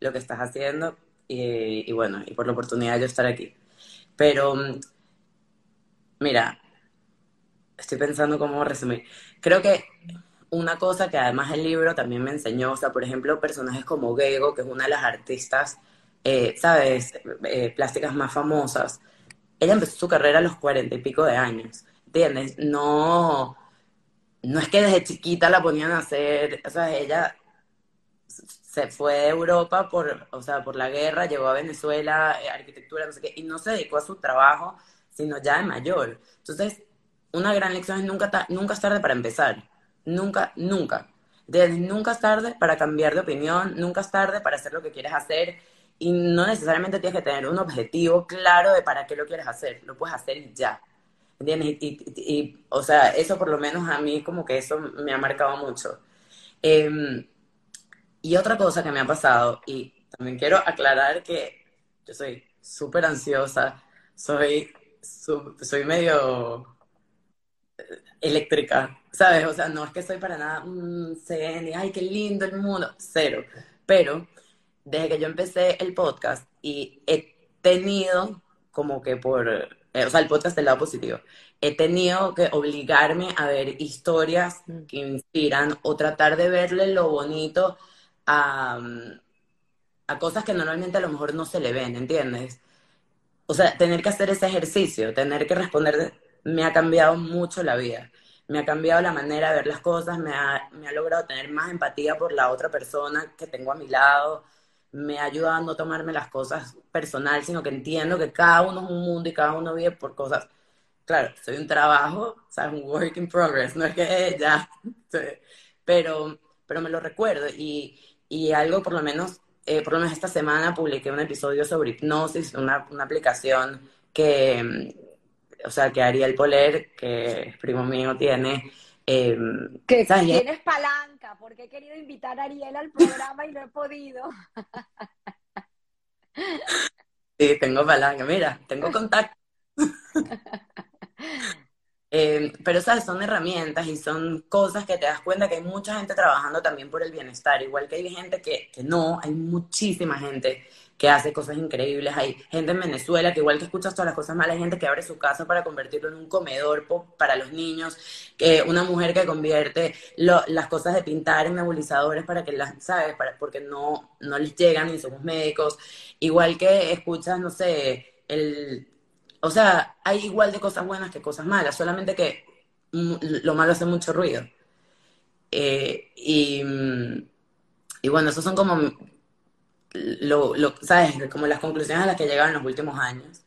lo que estás haciendo y, y bueno, y por la oportunidad de yo estar aquí. Pero, mm, mira, estoy pensando cómo resumir. Creo que una cosa que además el libro también me enseñó, o sea, por ejemplo, personajes como Gego, que es una de las artistas, eh, ¿sabes?, eh, plásticas más famosas, ella empezó su carrera a los cuarenta y pico de años, ¿entiendes? No, no es que desde chiquita la ponían a hacer, o sea, ella se fue de Europa por, o sea, por la guerra, llegó a Venezuela, eh, arquitectura, no sé qué, y no se dedicó a su trabajo, sino ya de mayor. Entonces, una gran lección es nunca, nunca es tarde para empezar. Nunca, nunca. nunca es tarde para cambiar de opinión, nunca es tarde para hacer lo que quieres hacer y no necesariamente tienes que tener un objetivo claro de para qué lo quieres hacer, lo puedes hacer ya. ¿Entiendes? Y, o sea, eso por lo menos a mí como que eso me ha marcado mucho. Em, y otra cosa que me ha pasado, y también quiero aclarar que yo soy súper ansiosa, soy, soy medio eléctrica, ¿sabes? O sea, no es que soy para nada, mmm, ay, qué lindo el mundo, cero. Pero desde que yo empecé el podcast y he tenido como que por, eh, o sea, el podcast del lado positivo, he tenido que obligarme a ver historias mm. que inspiran o tratar de verle lo bonito a, a cosas que normalmente a lo mejor no se le ven, ¿entiendes? O sea, tener que hacer ese ejercicio, tener que responder me ha cambiado mucho la vida. Me ha cambiado la manera de ver las cosas, me ha, me ha logrado tener más empatía por la otra persona que tengo a mi lado, me ha ayudado a no tomarme las cosas personal, sino que entiendo que cada uno es un mundo y cada uno vive por cosas. Claro, soy un trabajo, o sea, un work in progress, no es que ya, pero, pero me lo recuerdo y, y algo por lo menos, eh, por lo menos esta semana publiqué un episodio sobre hipnosis, una, una aplicación que, o sea, que Ariel Poler, que es primo mío, tiene... Eh, que tienes palanca, porque he querido invitar a Ariel al programa y no he podido. Sí, tengo palanca, mira, tengo contacto. Eh, pero, ¿sabes? Son herramientas y son cosas que te das cuenta que hay mucha gente trabajando también por el bienestar, igual que hay gente que, que no, hay muchísima gente que hace cosas increíbles. Hay gente en Venezuela que igual que escuchas todas las cosas malas, hay gente que abre su casa para convertirlo en un comedor para los niños, que una mujer que convierte las cosas de pintar en nebulizadores para que las, ¿sabes? Para, porque no, no les llegan y somos médicos. Igual que escuchas, no sé, el... O sea, hay igual de cosas buenas que cosas malas, solamente que lo malo hace mucho ruido. Eh, y, y bueno, esos son como lo, lo, ¿sabes? Como las conclusiones a las que he llegado en los últimos años.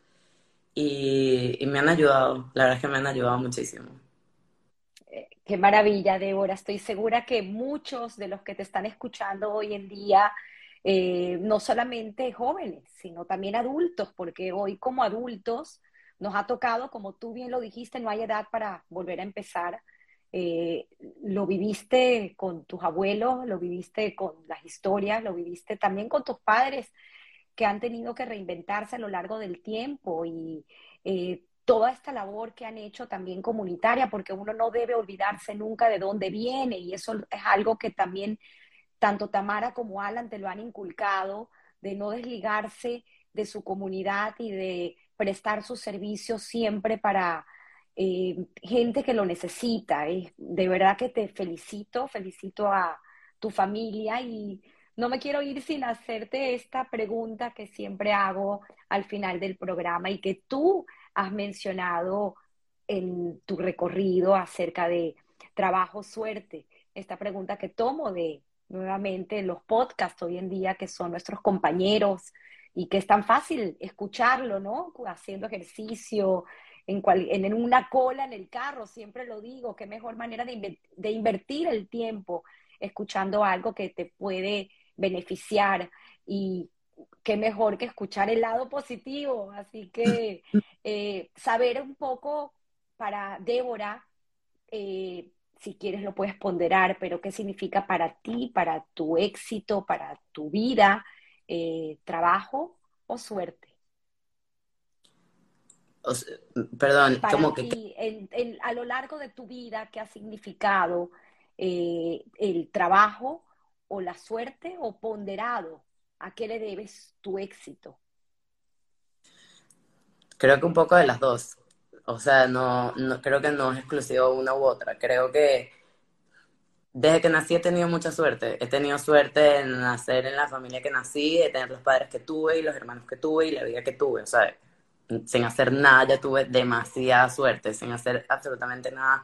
Y, me han ayudado, la verdad es que me han ayudado muchísimo. Eh, qué maravilla, Débora. Estoy segura que muchos de los que te están escuchando hoy en día, eh, no solamente jóvenes, sino también adultos, porque hoy como adultos nos ha tocado, como tú bien lo dijiste, no hay edad para volver a empezar. Eh, lo viviste con tus abuelos, lo viviste con las historias, lo viviste también con tus padres que han tenido que reinventarse a lo largo del tiempo y eh, toda esta labor que han hecho también comunitaria, porque uno no debe olvidarse nunca de dónde viene y eso es algo que también tanto Tamara como Alan te lo han inculcado, de no desligarse de su comunidad y de prestar sus servicios siempre para eh, gente que lo necesita. de verdad que te felicito, felicito a tu familia y no me quiero ir sin hacerte esta pregunta que siempre hago al final del programa y que tú has mencionado en tu recorrido acerca de trabajo, suerte. Esta pregunta que tomo de nuevamente los podcasts hoy en día que son nuestros compañeros y que es tan fácil escucharlo, ¿no? Haciendo ejercicio, en, una cola en el carro, siempre lo digo, qué mejor manera de, invertir el tiempo escuchando algo que te puede beneficiar y qué mejor que escuchar el lado positivo. Así que eh, saber un poco para Débora, eh, si quieres lo puedes ponderar, pero qué significa para ti, para tu éxito, para tu vida, eh, trabajo o suerte perdón, como que... a lo largo de tu vida, ¿qué ha significado eh, el trabajo o la suerte o ponderado? ¿A qué le debes tu éxito? Creo que un poco de las dos. O sea, no, no creo que no es exclusivo una u otra. Creo que desde que nací he tenido mucha suerte. He tenido suerte en nacer en la familia que nací, de tener los padres que tuve y los hermanos que tuve y la vida que tuve. O sea, sin hacer nada ya tuve demasiada suerte, sin hacer absolutamente nada.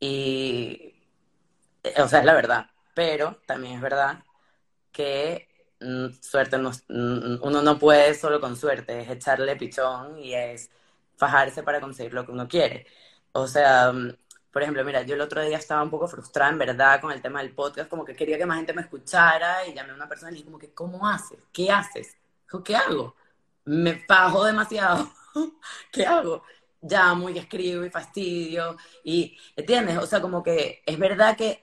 Y, o sea, es la verdad, pero también es verdad que mm, suerte no, mm, uno no puede solo con suerte, es echarle pichón y es fajarse para conseguir lo que uno quiere. O sea, por ejemplo, mira, yo el otro día estaba un poco frustrada en verdad con el tema del podcast, como que quería que más gente me escuchara y llamé a una persona y dije como que, ¿cómo haces? ¿Qué haces? ¿Qué hago? Me fajo demasiado. ¿Qué hago? Llamo y escribo y fastidio y, ¿entiendes? O sea, como que es verdad que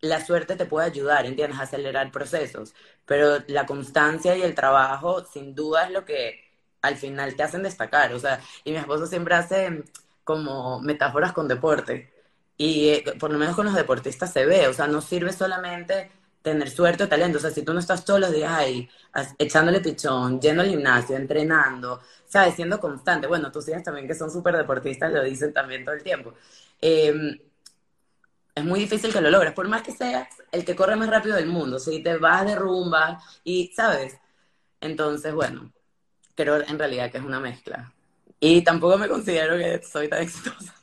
la suerte te puede ayudar, ¿entiendes? A acelerar procesos, pero la constancia y el trabajo sin duda es lo que al final te hacen destacar, o sea, y mi esposo siempre hace como metáforas con deporte. Y eh, por lo menos con los deportistas se ve, o sea, no sirve solamente tener suerte o talento, o sea, si tú no estás todos los días ahí, echándole pichón, yendo al gimnasio, entrenando, sabes, siendo constante, bueno, tus hijas también que son súper deportistas lo dicen también todo el tiempo, em, es muy difícil que lo logres, por más que seas el que corre más rápido del mundo, si te vas de rumba y, ¿sabes? Entonces, bueno, creo en realidad que es una mezcla. Y tampoco me considero que soy tan exitosa.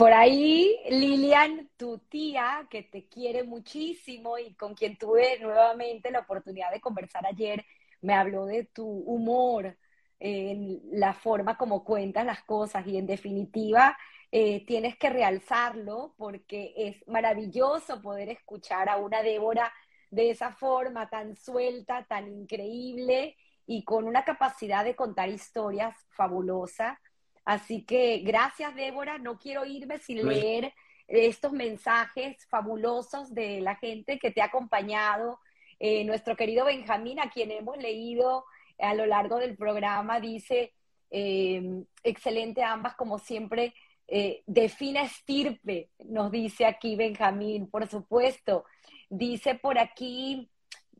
Por ahí, Lilian, tu tía, que te quiere muchísimo y con quien tuve nuevamente la oportunidad de conversar ayer, me habló de tu humor, en la forma como cuentas las cosas y en definitiva eh, tienes que realzarlo porque es maravilloso poder escuchar a una Débora de esa forma tan suelta, tan increíble y con una capacidad de contar historias fabulosa. Así que gracias, Débora. No quiero irme sin leer estos mensajes fabulosos de la gente que te ha acompañado. Eh, nuestro querido Benjamín, a quien hemos leído a lo largo del programa, dice, eh, excelente ambas, como siempre, eh, define estirpe, nos dice aquí Benjamín, por supuesto. Dice por aquí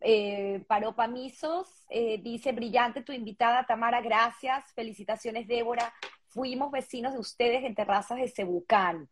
eh, Paropa Misos, eh, dice, brillante tu invitada, Tamara, gracias. Felicitaciones, Débora. Fuimos vecinos de ustedes en terrazas de Cebucán.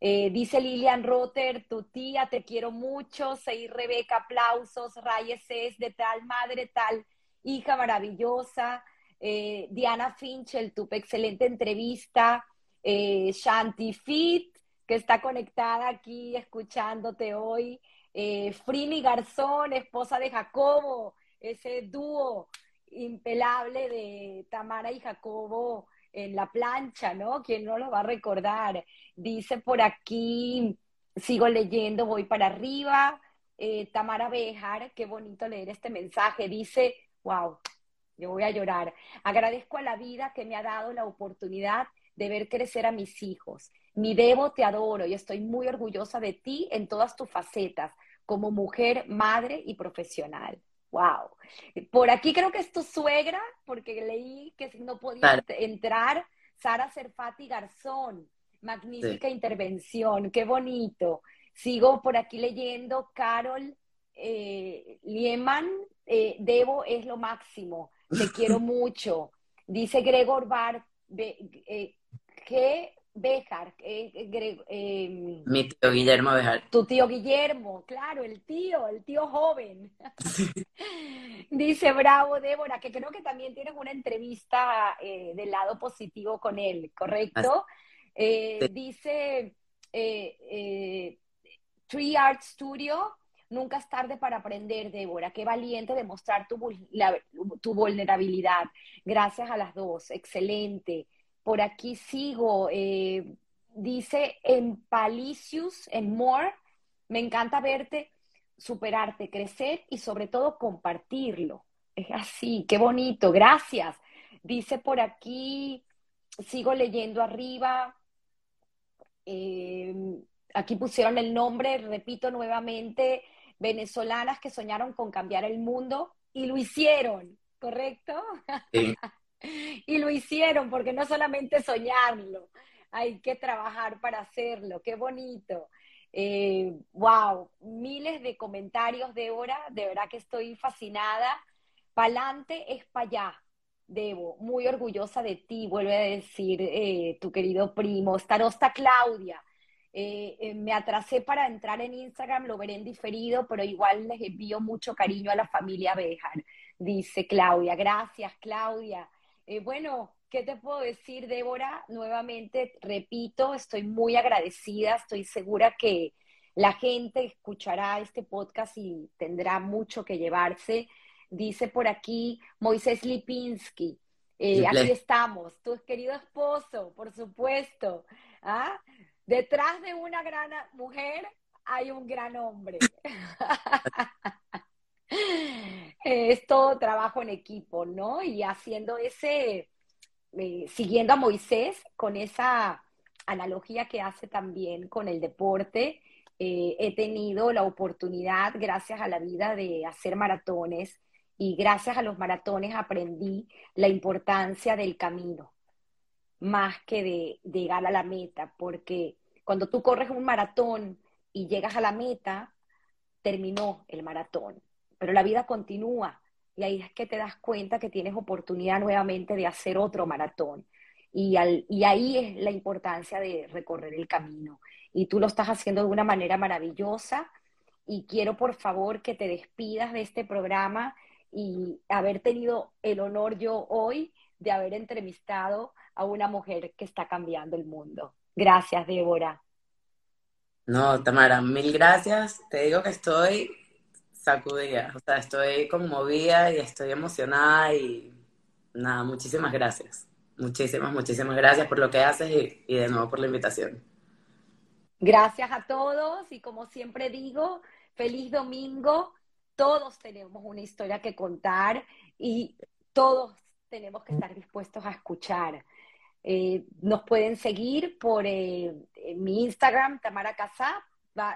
Eh, dice Lilian Rotter, tu tía, te quiero mucho. Seir Rebeca, aplausos. Rayes es de tal madre, tal hija maravillosa. Eh, Diana Finchel, tu excelente entrevista. Shanti Fit, que está conectada aquí escuchándote hoy eh, Frini Garzón, esposa de Jacobo, ese dúo impelable de Tamara y Jacobo en la plancha, ¿no? ¿Quién no lo va a recordar? Dice por aquí, sigo leyendo, voy para arriba. Eh, Tamara Bejar, qué bonito leer este mensaje. Dice, wow, yo voy a llorar. Agradezco a la vida que me ha dado la oportunidad de ver crecer a mis hijos. Mi Debo, te adoro y estoy muy orgullosa de ti en todas tus facetas, como mujer, madre y profesional. Wow. Por aquí creo que es tu suegra, porque leí que no podía entrar. Sara Serfati Garzón, magnífica intervención, qué bonito. Sigo por aquí leyendo Carol eh, Lieman, eh, Debo es lo máximo, te quiero mucho. Dice Gregor Bar, eh, que Bejar, eh, eh, em, mi tío Guillermo Bejar. Tu tío Guillermo, claro, el tío, el tío joven. Dice Bravo Débora, que creo que también tienes una entrevista eh, del lado positivo con él, ¿correcto? Dice Tree Art Studio, nunca es tarde para aprender, Débora. Qué valiente demostrar tu, tu vulnerabilidad. Gracias a las dos, excelente por aquí sigo, eh, dice en Palicius, en More, me encanta verte, superarte, crecer y sobre todo compartirlo. Es así, qué bonito, gracias. Dice por aquí, sigo leyendo arriba, eh, aquí pusieron el nombre, repito nuevamente, venezolanas que soñaron con cambiar el mundo y lo hicieron, ¿correcto? Sí. Y lo hicieron porque no solamente soñarlo, hay que trabajar para hacerlo. Qué bonito. Eh, wow, miles de comentarios, Débora. De verdad que estoy fascinada. Pa'lante es para allá, Debo. Muy orgullosa de ti, vuelve a decir eh, tu querido primo. Starosta Claudia. Eh, me atrasé para entrar en Instagram, lo veré en diferido, pero igual les envío mucho cariño a la familia Bejar, dice Claudia. Gracias, Claudia. Eh, bueno, ¿qué te puedo decir, Débora? Nuevamente, repito, estoy muy agradecida, estoy segura que la gente escuchará este podcast y tendrá mucho que llevarse. Dice por aquí Moisés Lipinski, Eh, aquí estamos, tu querido esposo, por supuesto. ¿ah? Detrás de una gran mujer hay un gran hombre. es todo trabajo en equipo, ¿no? Y haciendo ese, eh, siguiendo a Moisés con esa analogía que hace también con el deporte, eh, he tenido la oportunidad, gracias a la vida, de hacer maratones y gracias a los maratones aprendí la importancia del camino, más que de, llegar a la meta, porque cuando tú corres un maratón y llegas a la meta, terminó el maratón, pero la vida continúa y ahí es que te das cuenta que tienes oportunidad nuevamente de hacer otro maratón. Y, y ahí es la importancia de recorrer el camino. Y tú lo estás haciendo de una manera maravillosa. Y quiero, por favor, que te despidas de este programa y haber tenido el honor yo hoy de haber entrevistado a una mujer que está cambiando el mundo. Gracias, Débora. No, Tamara, mil gracias. Te digo que estoy sacudida, o sea, estoy conmovida y estoy emocionada y nada, muchísimas gracias. Muchísimas, muchísimas gracias por lo que haces y, y de nuevo por la invitación. Gracias a todos y como siempre digo, feliz domingo todos tenemos una historia que contar y todos tenemos que estar dispuestos a escuchar. Eh, nos pueden seguir por eh, mi Instagram, Tamara Casap.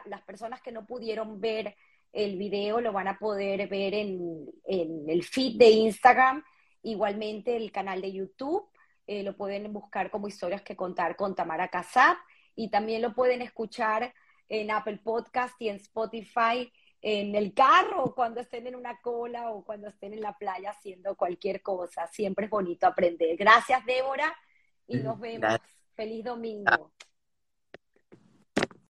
las personas que no pudieron ver el video lo van a poder ver en, el feed de Instagram. Igualmente el canal de YouTube. Eh, lo pueden buscar como historias que contar con Tamara Casap. Y también lo pueden escuchar en Apple Podcast y en Spotify en el carro, cuando estén en una cola o cuando estén en la playa haciendo cualquier cosa. Siempre es bonito aprender. Gracias, Débora, y nos vemos. Feliz domingo.